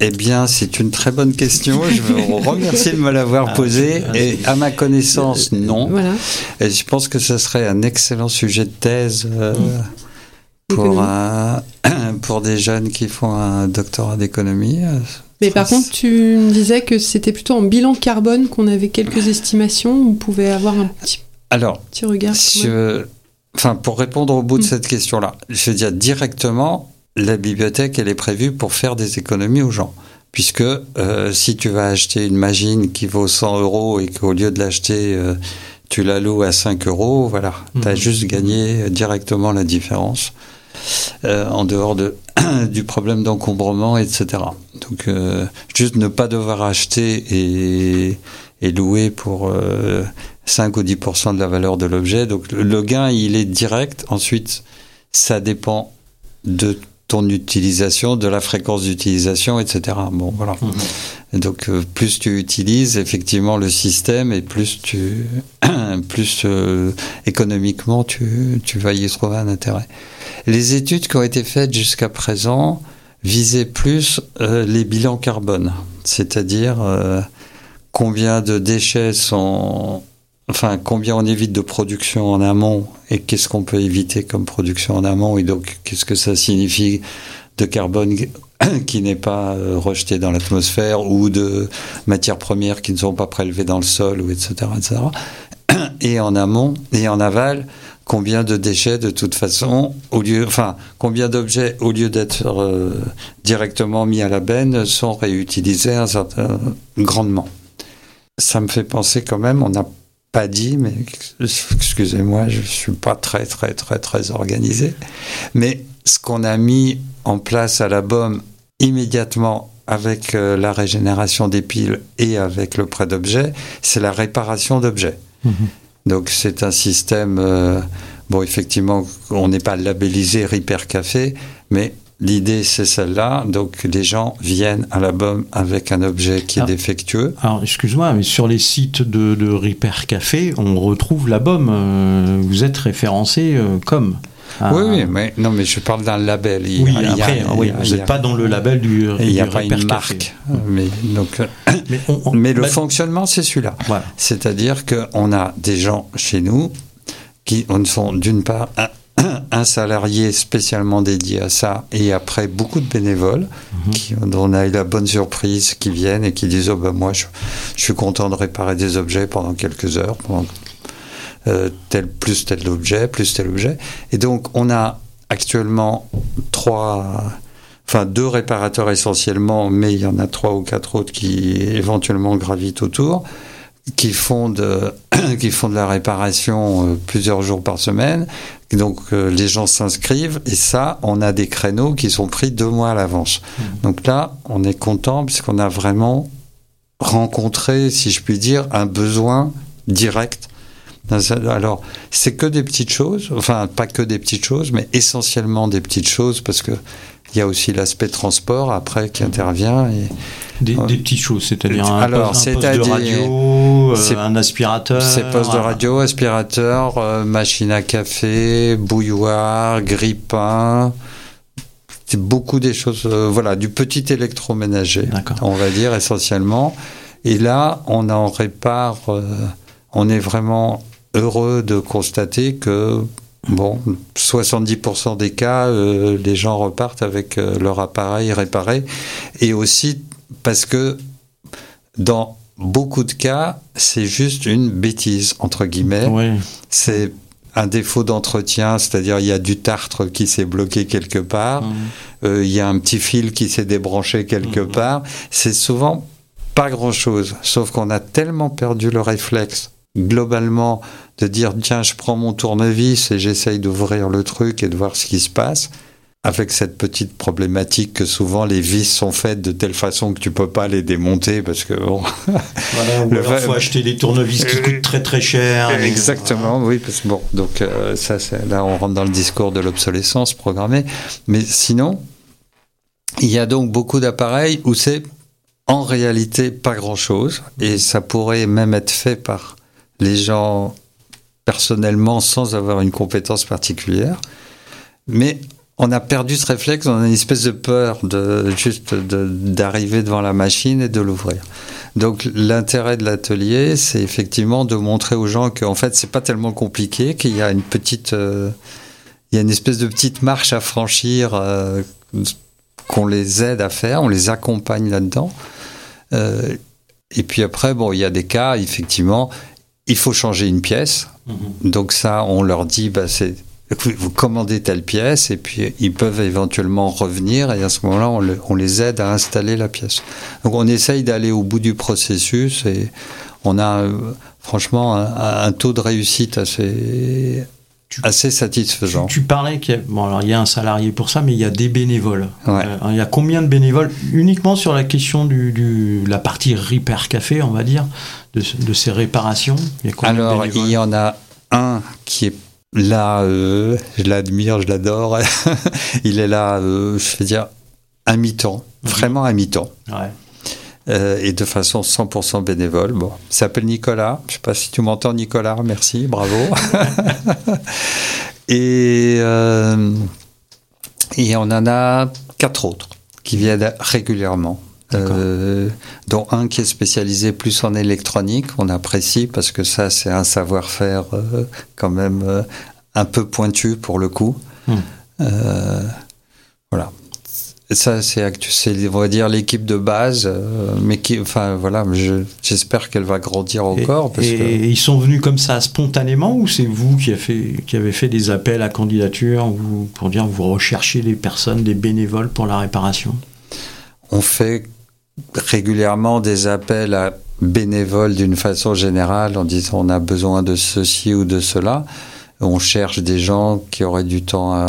Eh bien, c'est une très bonne question. Je vous remercie de me l'avoir ah, posée. Et à ma connaissance, non. Voilà. Et je pense que ce serait un excellent sujet de thèse euh, pour, pour des jeunes qui font un doctorat d'économie. Mais par contre, tu me disais que c'était plutôt en bilan carbone qu'on avait quelques estimations. On pouvait avoir un petit, Alors, petit regard. enfin, pour répondre au bout de mm. cette question-là, je veux dire directement, la bibliothèque, elle est prévue pour faire des économies aux gens. Puisque euh, si tu vas acheter une machine qui vaut 100 euros et qu'au lieu de l'acheter, euh, tu la loues à 5 euros, voilà, tu as mhm. juste gagné directement la différence. Euh, en dehors de, du problème d'encombrement, etc. Donc, juste ne pas devoir acheter et, et louer pour 5 ou 10% de la valeur de l'objet. Donc, le gain, il est direct. Ensuite, ça dépend de ton utilisation, de la fréquence d'utilisation, etc. Bon, voilà. Mhm. donc, euh, plus tu utilises effectivement le système et plus tu, plus euh, économiquement tu, tu vas y trouver un intérêt. Les études qui ont été faites jusqu'à présent visaient plus euh, les bilans carbone, c'est-à-dire combien de déchets sont enfin combien on évite de production en amont et qu'est-ce qu'on peut éviter comme production en amont et donc qu'est-ce que ça signifie de carbone qui n'est pas euh, rejeté dans l'atmosphère ou de matières premières qui ne sont pas prélevées dans le sol ou etc etc et en amont et en aval combien de déchets de toute façon au lieu enfin combien d'objets au lieu d'être euh, directement mis à la benne sont réutilisés grandement. Ça me fait penser quand même on a pas dit, mais excusez-moi, je suis pas très très très très organisé. Mais ce qu'on a mis en place à la BOM immédiatement avec euh, la régénération des piles et avec le prêt d'objets, c'est la réparation d'objets. Mhm. Donc c'est un système, euh, bon effectivement, on n'est pas labellisé Repair Café, mais L'idée, c'est celle-là. Donc, les gens viennent à la BOM avec un objet qui est ah. défectueux. Alors, excuse-moi, mais sur les sites de, de Repair Café, on retrouve la BOM. Euh, vous êtes référencé euh, comme. Oui, oui, mais non, mais je parle d'un label. oui, après, oui, vous n'êtes pas dans le label du. Il n'y a pas une marque. Mais, donc, mais, le fonctionnement, c'est celui-là. C'est-à-dire qu'on a des gens chez nous qui sont d'une part un salarié spécialement dédié à ça et après beaucoup de bénévoles mhm. qui, dont on a eu la bonne surprise qui viennent et qui disent oh ben moi je, suis content de réparer des objets pendant quelques heures pendant, euh, tel plus tel objet plus tel objet et donc on a actuellement trois enfin deux réparateurs essentiellement mais il y en a trois ou quatre autres qui éventuellement gravitent autour qui font de qui font de la réparation euh, plusieurs jours par semaine. Donc euh, les gens s'inscrivent et ça, on a des créneaux qui sont pris deux mois à l'avance. Mmh. Donc là, on est content puisqu'on a vraiment rencontré, si je puis dire, un besoin direct. Alors, c'est que des petites choses, enfin pas que des petites choses, mais essentiellement des petites choses parce que il y a aussi l'aspect transport après qui intervient. Et, des, petites choses, c'est-à-dire un, Alors, poste, de radio, euh, un aspirateur. C'est poste de radio, aspirateur, euh, machine à café, bouilloire, grille-pain. C'est beaucoup des choses, euh, voilà, du petit électroménager, on va dire essentiellement. Et là, on en répare, on est vraiment heureux de constater que Bon, 70% des cas, euh, les gens repartent avec euh, leur appareil réparé. Et aussi parce que dans beaucoup de cas, c'est juste une bêtise, entre guillemets. C'est un défaut d'entretien, c'est-à-dire il y a du tartre qui s'est bloqué quelque part, mmh. euh, il y a un petit fil qui s'est débranché quelque mmh. part. C'est souvent pas grand-chose, sauf qu'on a tellement perdu le réflexe globalement de dire tiens je prends mon tournevis et j'essaye d'ouvrir le truc et de voir ce qui se passe avec cette petite problématique que souvent les vis sont faites de telle façon que tu peux pas les démonter parce que bon. Voilà, ou alors faut acheter des tournevis qui coûtent très très cher. Exactement, oui, parce que bon, donc euh, ça, là, on rentre dans le discours de l'obsolescence programmée. Mais sinon, il y a donc beaucoup d'appareils où c'est en réalité pas grand-chose, et ça pourrait même être fait par les gens personnellement sans avoir une compétence particulière. Mais on a perdu ce réflexe, on a une espèce de peur de juste d'arriver devant la machine et de l'ouvrir. Donc l'intérêt de l'atelier, c'est effectivement de montrer aux gens qu'en fait c'est pas tellement compliqué, qu'il y a une petite, euh, il y a une espèce de petite marche à franchir, euh, qu'on les aide à faire, on les accompagne là-dedans. Euh, et puis après, bon, il y a des cas, effectivement, il faut changer une pièce. Mhm. Donc ça, on leur dit, bah, c'est vous commandez telle pièce et puis ils peuvent éventuellement revenir et à ce moment-là, on, le- on les aide à installer la pièce. Donc on essaye d'aller au bout du processus et on a euh, franchement un, un taux de réussite assez, Tu- assez Tu, satisfaisant. tu parlais qu'il y a, bon alors il y a un salarié pour ça, mais il y a des bénévoles. Ouais. Euh, il y a combien de bénévoles? Uniquement sur la question du- la partie repair café, on va dire, de, ce- de ces réparations. Il y a combien de Alors, il y en a un qui est là, euh, je l'admire, je l'adore. il est là, euh, je vais dire, à mi-temps, Mhm. vraiment à mi-temps. Ouais. euh, et de façon 100% bénévole. Bon, il s'appelle Nicolas. Je sais pas si tu m'entends, Nicolas. Merci, bravo. et, et on en a quatre autres qui viennent régulièrement. Euh, dont un qui est spécialisé plus en électronique, on apprécie parce que ça c'est un savoir-faire euh, quand même euh, un peu pointu pour le coup. Hmm. Voilà. Ça, c'est on va dire l'équipe de base, mais qui, enfin voilà, je- j'espère qu'elle va grandir encore parce et que ils sont venus comme ça spontanément ou c'est vous qui, a fait, qui avez fait des appels à candidature ou pour dire vous recherchez des personnes, des bénévoles pour la réparation? On fait régulièrement des appels à bénévoles d'une façon générale en disant on a besoin de ceci ou de cela. On cherche des gens qui auraient du temps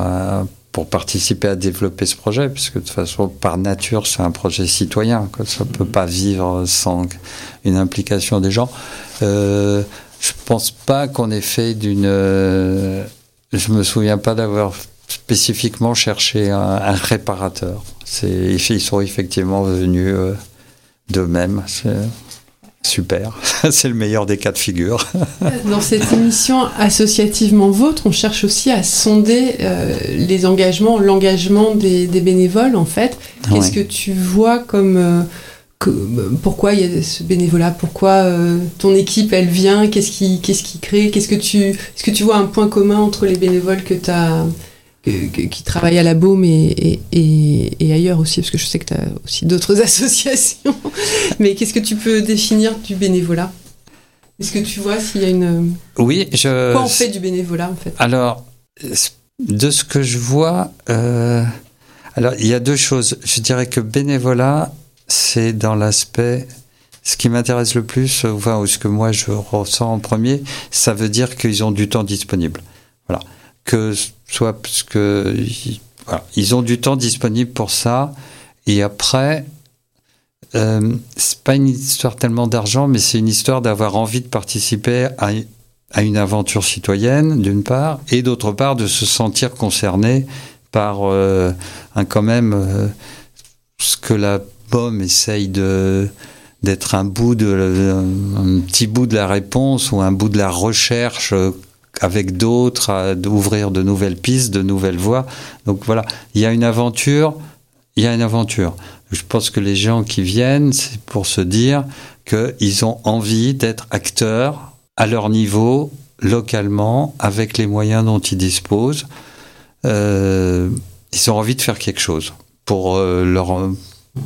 pour participer à développer ce projet, puisque de toute façon, par nature, c'est un projet citoyen. Ça ne peut pas vivre sans une implication des gens. Euh, je pense pas qu'on ait fait d'une. euh, je me souviens pas d'avoir spécifiquement cherché un, un réparateur. Ils sont effectivement venus euh, d'eux-mêmes. C'est super. c'est le meilleur des cas de figure. Dans cette émission associativement vôtre, on cherche aussi à sonder euh, les engagements, l'engagement des, des bénévoles en fait. Qu'est-ce Ouais. que tu vois comme euh, que- euh, pourquoi il y a ce bénévolat? Pourquoi euh, ton équipe elle vient? Qu'est-ce qui qu'est-ce qui crée? Qu'est-ce que tu est-ce que tu vois un point commun entre les bénévoles que tu as qui travaillent à la Baume et, et, et- et ailleurs aussi, parce que je sais que tu as aussi d'autres associations. Mais qu'est-ce que tu peux définir du bénévolat? Est-ce que tu vois s'il y a une... Oui, je. Quoi on fait du bénévolat en fait? Alors, de ce que je vois, euh, alors il y a deux choses. Je dirais que bénévolat, c'est dans l'aspect. Ce qui m'intéresse le plus, euh, enfin, ou ce que moi je ressens en premier, ça veut dire qu'ils ont du temps disponible. Voilà. Que soit parce que ils, ont du temps disponible pour ça. Et après, euh, c'est pas une histoire tellement d'argent, mais c'est une histoire d'avoir envie de participer à, à une aventure citoyenne, d'une part, et d'autre part, de se sentir concerné par euh, un, quand même euh, ce que la BOM essaye de d'être un bout de un petit bout de la réponse ou un bout de la recherche euh, avec d'autres, à- d'ouvrir de nouvelles pistes, de nouvelles voies. Donc voilà, il y a une aventure, il y a une aventure. Je pense que les gens qui viennent, c'est pour se dire qu'ils ont envie d'être acteurs à leur niveau, localement, avec les moyens dont ils disposent. Euh, ils ont envie de faire quelque chose pour euh, leur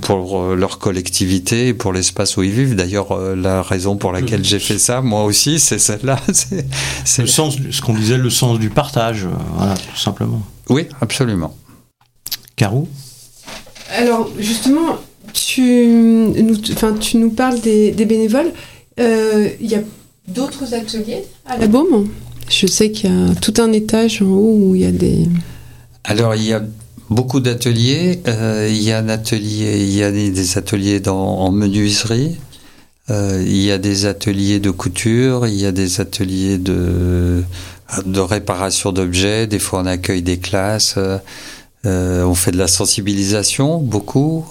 pour euh, leur collectivité et pour l'espace où ils vivent. D'ailleurs, euh, la raison pour laquelle j'ai fait ça, moi aussi, c'est celle-là. C'est- Le sens, ce qu'on disait, le sens du partage, euh, voilà, tout simplement. Oui, absolument. Carou Alors justement, tu nous, enfin, tu nous parles des, des bénévoles. Euh, Il y a d'autres ateliers à la Baume? Je sais qu'il y a tout un étage en haut où il y a des... Alors, il y a beaucoup d'ateliers. Euh, il y a des ateliers dans, en menuiserie. Euh, il y a des ateliers de couture, il y a des ateliers de, réparation d'objets. Des fois, on accueille des classes. Euh, on fait de la sensibilisation beaucoup.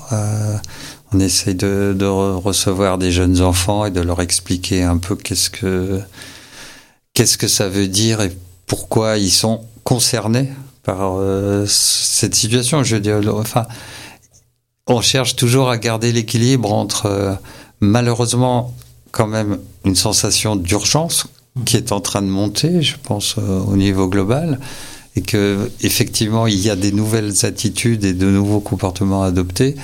On essaye de, recevoir des jeunes enfants et de leur expliquer un peu qu'est-ce que qu'est-ce que ça veut dire et pourquoi ils sont concernés par euh, cette situation. Je veux dire, enfin, on cherche toujours à garder l'équilibre entre euh, malheureusement quand même une sensation d'urgence qui est en train de monter, je pense, euh, au niveau global, et que effectivement il y a des nouvelles attitudes et de nouveaux comportements adoptés.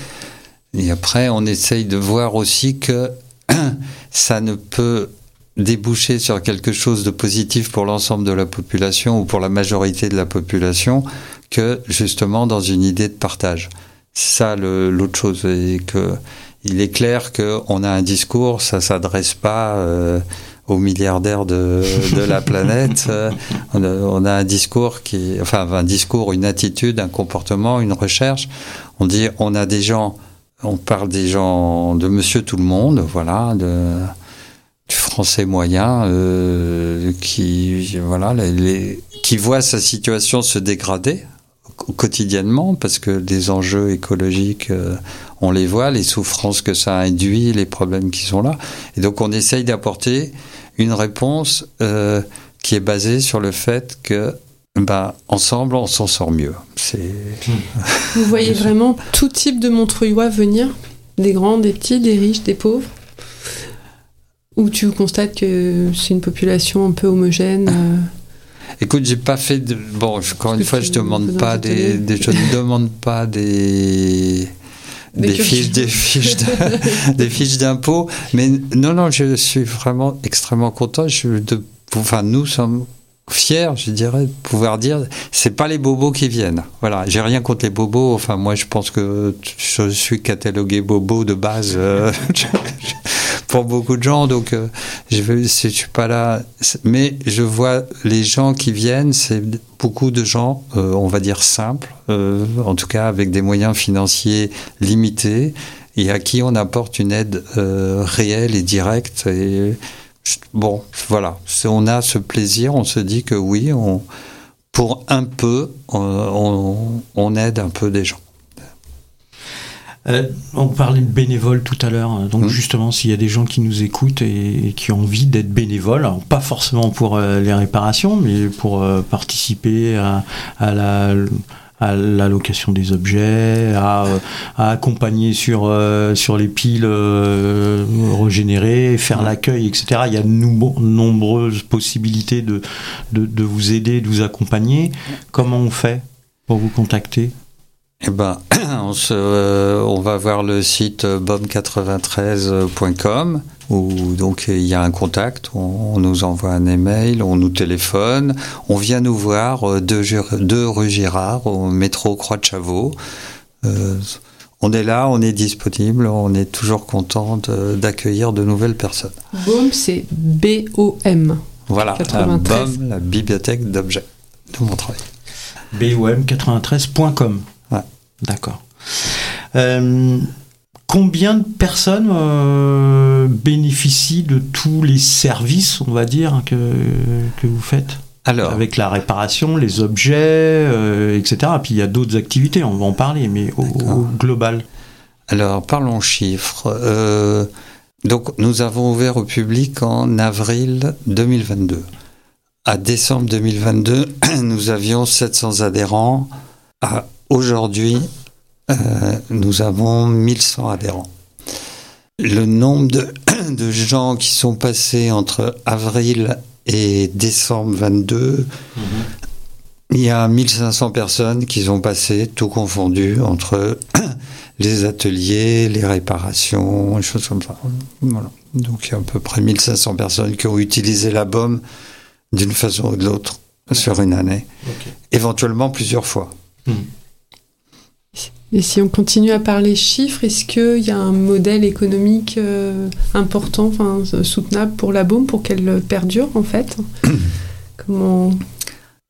Et après, on essaye de voir aussi que ça ne peut déboucher sur quelque chose de positif pour l'ensemble de la population ou pour la majorité de la population que justement dans une idée de partage. C'est ça l'autre chose et que il est clair qu'on a un discours, ça s'adresse pas euh, aux milliardaires de, de la planète. on, a, on, a, un discours qui, enfin un discours, une attitude, un comportement, une recherche. On dit, on a des gens, on parle des gens de Monsieur Tout le Monde, voilà, de français moyen euh, qui voilà les, qui voit sa situation se dégrader quotidiennement parce que les enjeux écologiques euh, on les voit les souffrances que ça induit les problèmes qui sont là. Et donc on essaye d'apporter une réponse euh, qui est basée sur le fait que ben, ensemble on s'en sort mieux. Vous voyez vraiment tout type de Montreuillois venir? Des grands des petits des riches des pauvres? Ou tu constates que c'est une population un peu homogène euh Écoute, j'ai pas fait de. Bon, encore une fois, je demande pas des, des, je ne demande pas des. Des, des fiches, des fiches, des fiches d'impôts, mais non, non, je suis vraiment extrêmement content. Je, de, enfin, nous sommes fiers, je dirais, de pouvoir dire, c'est pas les bobos qui viennent. Voilà, j'ai rien contre les bobos. Enfin, moi, je pense que je suis catalogué bobo de base. Euh, pour beaucoup de gens, donc euh, je ne suis pas là. Mais je vois les gens qui viennent, c'est beaucoup de gens, euh, on va dire simples, euh, en tout cas avec des moyens financiers limités, et à qui on apporte une aide réelle et directe. Et bon, voilà, on a ce plaisir, on se dit que oui, on, pour un peu, on aide un peu des gens. Euh, on parlait de bénévoles tout à l'heure, donc mmh. justement s'il y a des gens qui nous écoutent et, qui ont envie d'être bénévoles, pas forcément pour euh, les réparations, mais pour euh, participer à, la à l'allocation des objets, à, accompagner sur, sur les piles régénérées, faire mmh. l'accueil, etc. Il y a de nombreuses possibilités de, de, de, vous aider, de vous accompagner. Comment on fait pour vous contacter? Eh ben, on, se, euh, on va voir le site bom93.com où donc il y a un contact, on, nous envoie un email, on nous téléphone, on vient nous voir euh, de, rue Girard au métro Croix de Chavaux. Euh, on est là, on est disponible, on est toujours content d'accueillir de, nouvelles personnes. BOM, c'est B-O-M. Voilà, 93. BOM, la bibliothèque d'objets de mon travail. BOM93.com. D'accord. Euh, combien de personnes euh, bénéficient de tous les services, on va dire, que, que vous faites? Alors, avec la réparation, les objets, euh, etc. Puis il y a d'autres activités, on va en parler, mais au, global. Alors parlons chiffres. donc nous avons ouvert au public en avril 2022. À décembre 2022, nous avions 700 adhérents. À Aujourd'hui, euh, nous avons 1100 adhérents. Le nombre de, gens qui sont passés entre avril et décembre 22, mhm. il y a 1500 personnes qui ont passé, tout confondu, entre les ateliers, les réparations, les choses comme ça. Donc il y a à peu près 1500 personnes qui ont utilisé la bombe d'une façon ou de l'autre sur une année. Éventuellement plusieurs fois. Mhm. Et si on continue à parler chiffres, est-ce qu'il y a un modèle économique euh, important, enfin, soutenable pour la Baume pour qu'elle perdure en fait Comment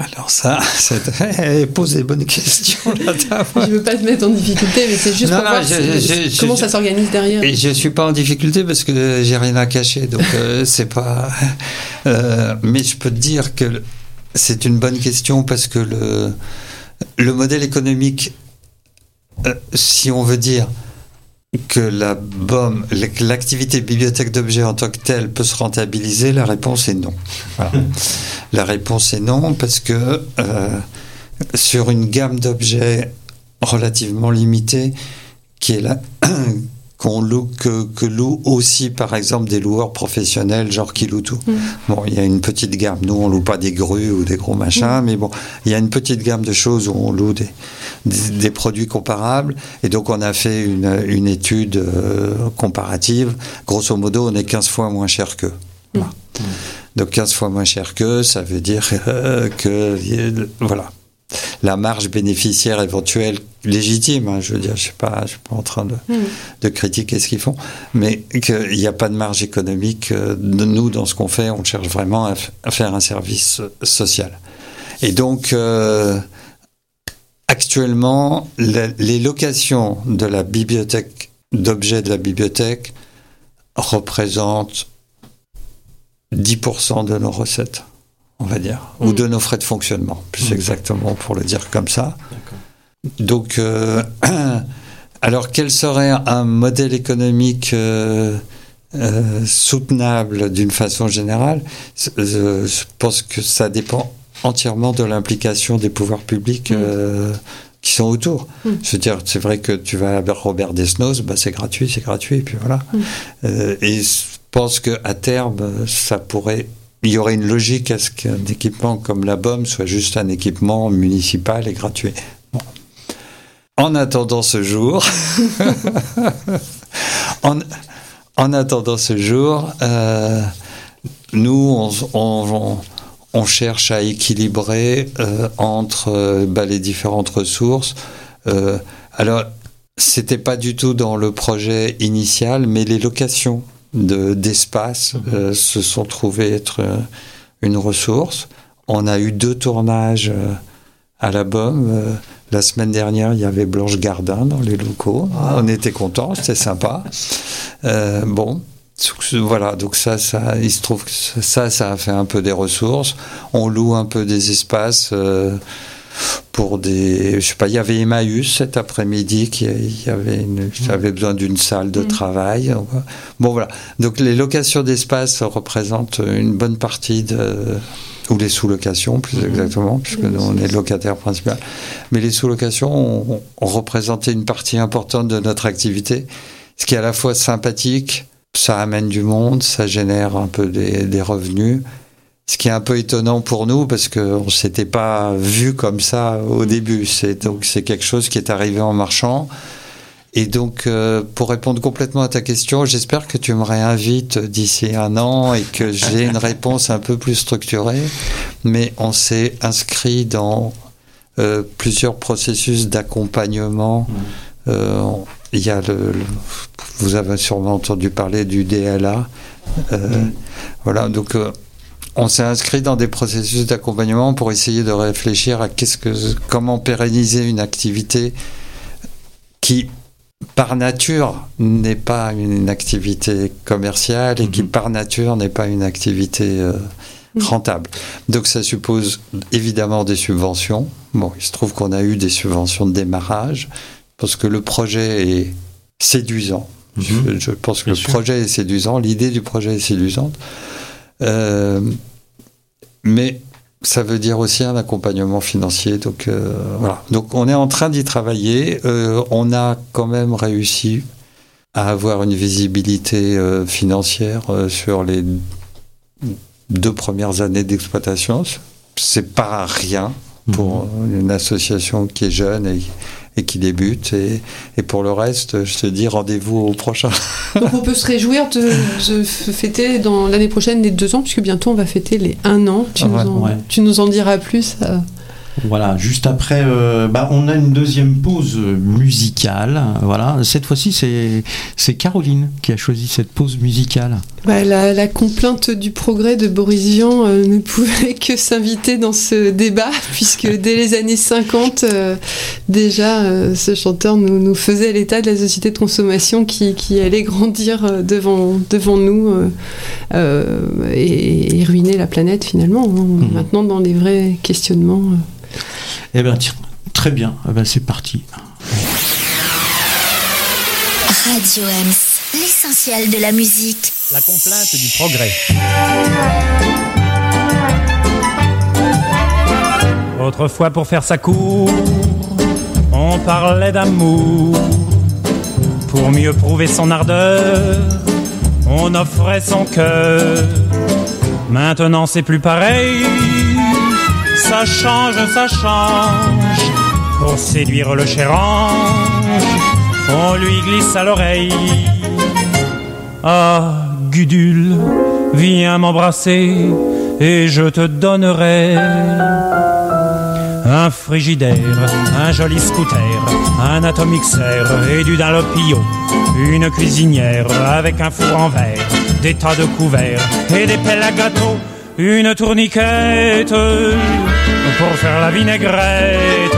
Alors ça, c'est pose des bonnes questions là Je veux pas te mettre en difficulté, mais c'est juste pour voir comment ça s'organise derrière. Et je suis pas en difficulté parce que j'ai rien à cacher, donc euh, c'est pas. Euh, mais je peux te dire que c'est une bonne question parce que le le modèle économique, euh, si on veut dire que la BOM, l'activité bibliothèque d'objets en tant que telle peut se rentabiliser, la réponse est non. la réponse est non parce que euh, sur une gamme d'objets relativement limitée, qui est là, qu'on loue, que, que loue aussi, par exemple, des loueurs professionnels, genre qui louent tout. Mm. Bon, il y a une petite gamme. Nous, on loue pas des grues ou des gros machins, mm. mais bon, il y a une petite gamme de choses où on loue des, des, produits comparables. Et donc, on a fait une, une étude euh, comparative. Grosso modo, on est 15 fois moins cher qu'eux. Mm. Donc, 15 fois moins cher qu'eux, ça veut dire euh, que, voilà, la marge bénéficiaire éventuelle légitime. Hein, je veux dire, je ne pas, je suis pas en train de, hmm. de critiquer ce qu'ils font, mais qu'il n'y a pas de marge économique. Euh, nous, dans ce qu'on fait, on cherche vraiment à, faire un service social. Et donc, euh, actuellement, les locations de la bibliothèque, d'objets de la bibliothèque, représentent 10% de nos recettes on va dire, ou mm. de nos frais de fonctionnement, plus mm. exactement pour le dire comme ça. Donc, euh, alors quel serait un modèle économique euh, euh, soutenable d'une façon générale? Je, pense que ça dépend entièrement de l'implication des pouvoirs publics. Mm. qui sont autour. Je veux dire, c'est vrai que tu vas à Robert Desnos, bah c'est gratuit, c'est gratuit, et puis voilà. et je pense qu'à terme, ça pourrait il y aurait une logique à ce qu'un équipement comme la BOM soit juste un équipement municipal et gratuit. En attendant ce jour, en, attendant ce jour, euh, nous, on, cherche à équilibrer euh, entre euh, bah, les différentes ressources. alors, c'était pas du tout dans le projet initial, mais les locations d'espace mhm. euh, se sont trouvés être euh, une ressource. On a eu deux tournages euh, à la BOM. la semaine dernière, il y avait Blanche Gardin dans les locaux. Ah. On était contents, c'était sympa. bon, voilà, donc ça, ça, il se trouve que ça, ça a fait un peu des ressources. On loue un peu des espaces pour des. Je sais pas, il y avait Emmaüs cet après-midi qui y avait, une, avait besoin d'une salle de mm. travail. Bon, voilà. Donc les locations d'espace représentent une bonne partie de. Ou les sous-locations, plus mm. exactement, puisque nous, on est locataire principal. Mais les sous-locations ont, représenté une partie importante de notre activité, ce qui est à la fois sympathique, ça amène du monde, ça génère un peu des, des revenus, ce qui est un peu étonnant pour nous parce qu'on ne s'était pas vu comme ça au mm. début. C'est donc c'est quelque chose qui est arrivé en marchant. Et donc, euh, pour répondre complètement à ta question, j'espère que tu me réinvites d'ici un an et que j'ai une réponse un peu plus structurée. Mais on s'est inscrit dans euh, plusieurs processus d'accompagnement. Mm. Euh, il y a le, vous avez sûrement entendu parler du DLA. Mm. Voilà, donc on s'est inscrit dans des processus d'accompagnement pour essayer de réfléchir à qu'est-ce que, comment pérenniser une activité qui, par nature, n'est pas une activité commerciale et qui, mhm. par nature, n'est pas une activité euh, mhm. rentable. Donc ça suppose évidemment des subventions. Bon, il se trouve qu'on a eu des subventions de démarrage parce que le projet est séduisant. Mhm. Je, pense que le projet est séduisant, l'idée du projet est séduisante. Euh, mais ça veut dire aussi un accompagnement financier. Donc euh, voilà. Donc on est en train d'y travailler. Euh, on a quand même réussi à avoir une visibilité financière sur les deux premières années d'exploitation. C'est pas rien pour mhm. une association qui est jeune et et qui débute. Et, et, pour le reste, je te dis rendez-vous au prochain. Donc on peut se réjouir de, fêter dans l'année prochaine les deux ans, puisque bientôt on va fêter les un an. Tu, nous, en, tu nous en diras plus. Euh. Voilà, juste après, euh, bah, on a une deuxième pause musicale. Voilà, cette fois-ci, c'est, c'est Caroline qui a choisi cette pause musicale. Bah, la, complainte du progrès de Boris Vian euh, ne pouvait que s'inviter dans ce débat, puisque dès les années 50, euh, déjà, euh, ce chanteur nous, nous faisait l'état de la société de consommation qui, qui allait grandir devant, devant nous et, ruiner la planète finalement. Hein. Mmh. Maintenant, dans les vrais questionnements. Eh bien, très bien, eh ben, c'est parti. Radio l'essentiel de la musique. La complainte du progrès. Autrefois, pour faire sa cour, on parlait d'amour. Pour mieux prouver son ardeur, on offrait son cœur. Maintenant, c'est plus pareil. Ça change, ça change. Pour séduire le cher ange, on lui glisse à l'oreille. Ah, Gudule, viens m'embrasser et je te donnerai un frigidaire, un joli scooter, un atomixer et du Dalopio, une cuisinière avec un four en verre, des tas de couverts et des pelles à gâteau, une tourniquette pour faire la vinaigrette,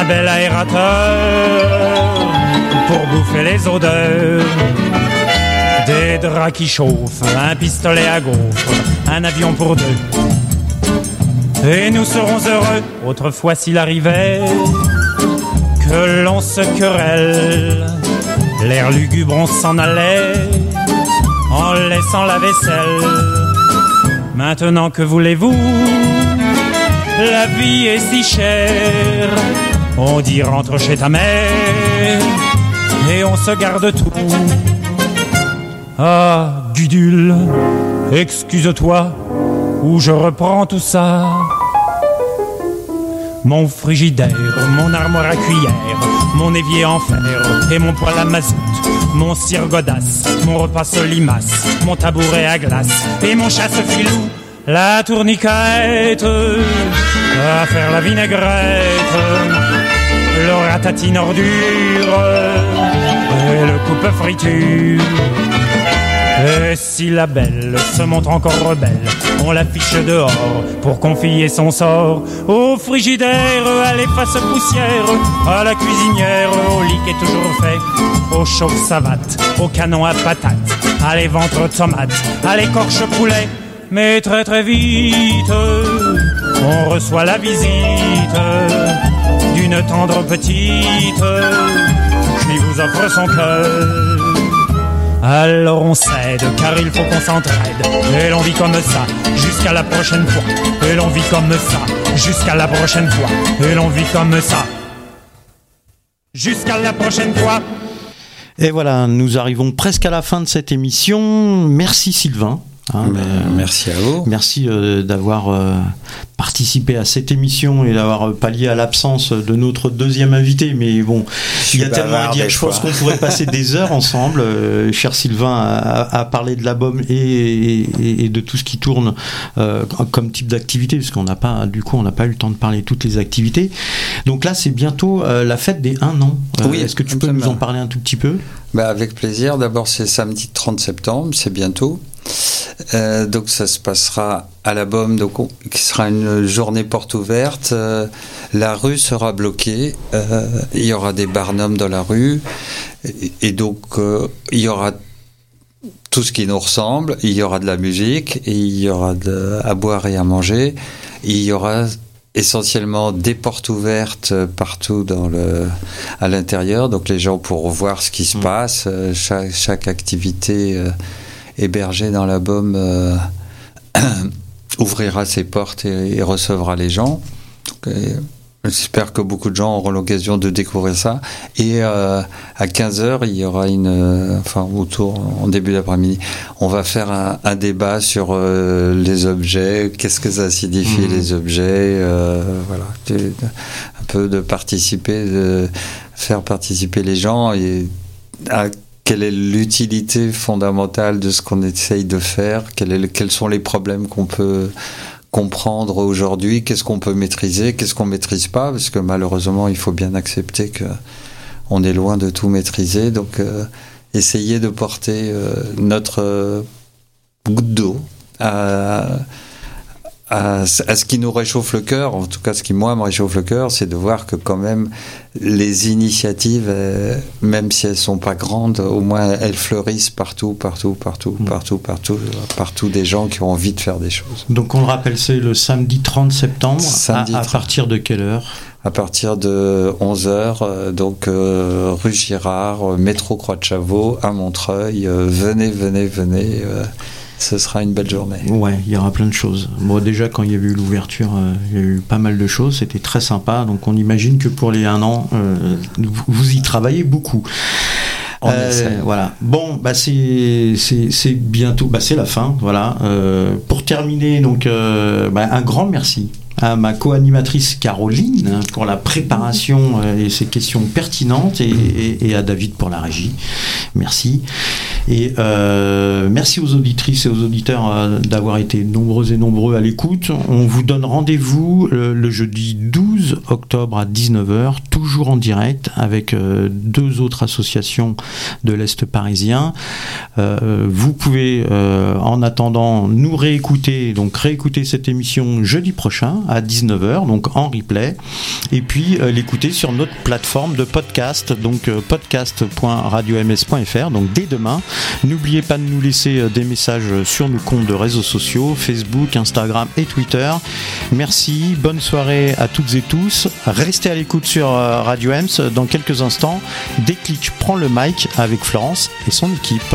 un bel aérateur pour bouffer les odeurs des draps qui chauffent, un pistolet à gaufres, un avion pour deux. Et nous serons heureux, autrefois s'il arrivait que l'on se querelle. L'air lugubre, on s'en allait en laissant la vaisselle. Maintenant que voulez-vous? La vie est si chère. On dit rentre chez ta mère et on se garde tout. Ah, Gudule, excuse-toi, ou je reprends tout ça. Mon frigidaire, mon armoire à cuillère, mon évier en fer et mon poêle à mazout, mon godasse, mon repas solimace, mon tabouret à glace et mon chasse-filou, la tourniquette, à faire la vinaigrette, le ratatine ordure et le coupe friture. Et si la belle se montre encore rebelle, on l'affiche dehors pour confier son sort au frigidaire, à l'efface poussière, à la cuisinière, au lit qui est toujours fait, au chauffe savate, au canon à patates, à les ventres tomates, à l'écorche poulet. Mais très très vite, on reçoit la visite d'une tendre petite qui vous offre son cœur. Alors on cède, car il faut qu'on s'entraide. Et l'on vit comme ça, jusqu'à la prochaine fois. Et l'on vit comme ça, jusqu'à la prochaine fois. Et l'on vit comme ça. Jusqu'à la prochaine fois. Et voilà, nous arrivons presque à la fin de cette émission. Merci Sylvain. Hein, ben, merci à vous. Merci euh, d'avoir euh, participé à cette émission et d'avoir pallié à l'absence de notre deuxième invité. Mais bon, il y a tellement à dire. Je pense qu'on pourrait passer des heures ensemble. Euh, cher Sylvain à, parler de l'album et, et, de tout ce qui tourne comme type d'activité, parce qu'on n'a pas, du coup, on n'a pas eu le temps de parler de toutes les activités. Donc là, c'est bientôt la fête des 1 an. oui, Est-ce que tu peux nous en parler un tout petit peu? Bah, Avec plaisir. D'abord, c'est samedi 30 septembre, c'est bientôt. Euh, donc ça se passera à la BOM, donc qui sera une journée porte ouverte. Euh, la rue sera bloquée, euh, il y aura des barnums dans la rue, et, donc il y aura tout ce qui nous ressemble, il y aura de la musique, et il y aura de, à boire et à manger, il y aura essentiellement des portes ouvertes partout dans le, à l'intérieur, donc les gens pourront voir ce qui se mmh. passe, chaque, chaque activité hébergé dans la baume euh, ouvrira ses portes et, recevra les gens. Euh, j'espère que beaucoup de gens auront l'occasion de découvrir ça. Et euh, à 15h, il y aura une. enfin, autour, en début d'après-midi, on va faire un, débat sur les objets. Qu'est-ce que ça signifie, mmh. les objets Voilà. Un peu de participer, de faire participer les gens et à quelle est l'utilité fondamentale de ce qu'on essaye de faire? Quels sont les problèmes qu'on peut comprendre aujourd'hui? Qu'est-ce qu'on peut maîtriser? Qu'est-ce qu'on maîtrise pas? Parce que malheureusement, il faut bien accepter que on est loin de tout maîtriser. Donc, euh, essayer de porter notre goutte d'eau à, à, ce qui nous réchauffe le cœur, en tout cas ce qui moi me réchauffe le cœur, c'est de voir que quand même les initiatives, euh, même si elles sont pas grandes, au moins elles fleurissent partout, partout, partout, mm. partout, partout, partout des gens qui ont envie de faire des choses. Donc on le rappelle, c'est le samedi 30 septembre. Samedi à, partir de quelle heure? À partir de 11h, euh, donc euh, rue Girard, métro Croix de Chavaux, à Montreuil. venez, venez, venez ce sera une belle journée. Ouais, il y aura plein de choses. Moi, déjà, quand il y a eu l'ouverture, euh, il y a eu pas mal de choses. C'était très sympa. Donc, on imagine que pour les un an, euh, vous y travaillez beaucoup. Euh, voilà. Bon, bah c'est c'est bientôt, bah c'est la fin. Voilà. pour terminer, donc bah, un grand merci à ma co-animatrice Caroline pour la préparation euh, et ses questions pertinentes et, à David pour la régie. Merci. Et euh, merci aux auditrices et aux auditeurs euh, d'avoir été nombreux et nombreux à l'écoute. On vous donne rendez-vous le, jeudi 12 octobre à 19h, toujours en direct avec deux autres associations de l'Est parisien. vous pouvez en attendant nous réécouter, donc réécouter cette émission jeudi prochain à 19h, donc en replay, et puis euh, l'écouter sur notre plateforme de podcast, donc euh, podcast.radioms.fr, donc dès demain. N'oubliez pas de nous laisser euh, des messages sur nos comptes de réseaux sociaux, Facebook, Instagram et Twitter. Merci, bonne soirée à toutes et tous. Restez à l'écoute sur Radio Ems. Dans quelques instants, Déclic prend le mic avec Florence et son équipe.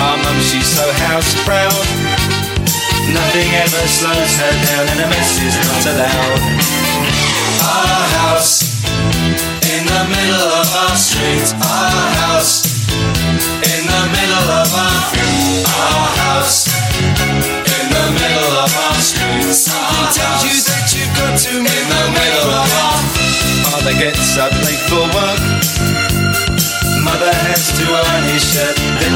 Our mum, she's so house proud. Nothing ever slows her down and a mess is not allowed. Our house in the middle of our street. Our house in the middle of our our house in the middle of our street. Something tells you that you've got to in the middle of our Father gets up late for work.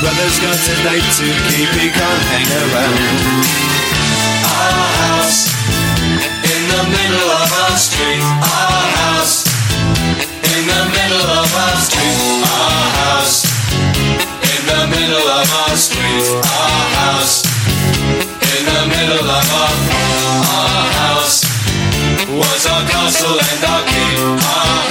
Brother's got a date to keep, he can't hang around. Our house in the middle of our street. Our house in the middle of our street. Our house in the middle of our street. Our house in the middle of our our house was our castle and our king.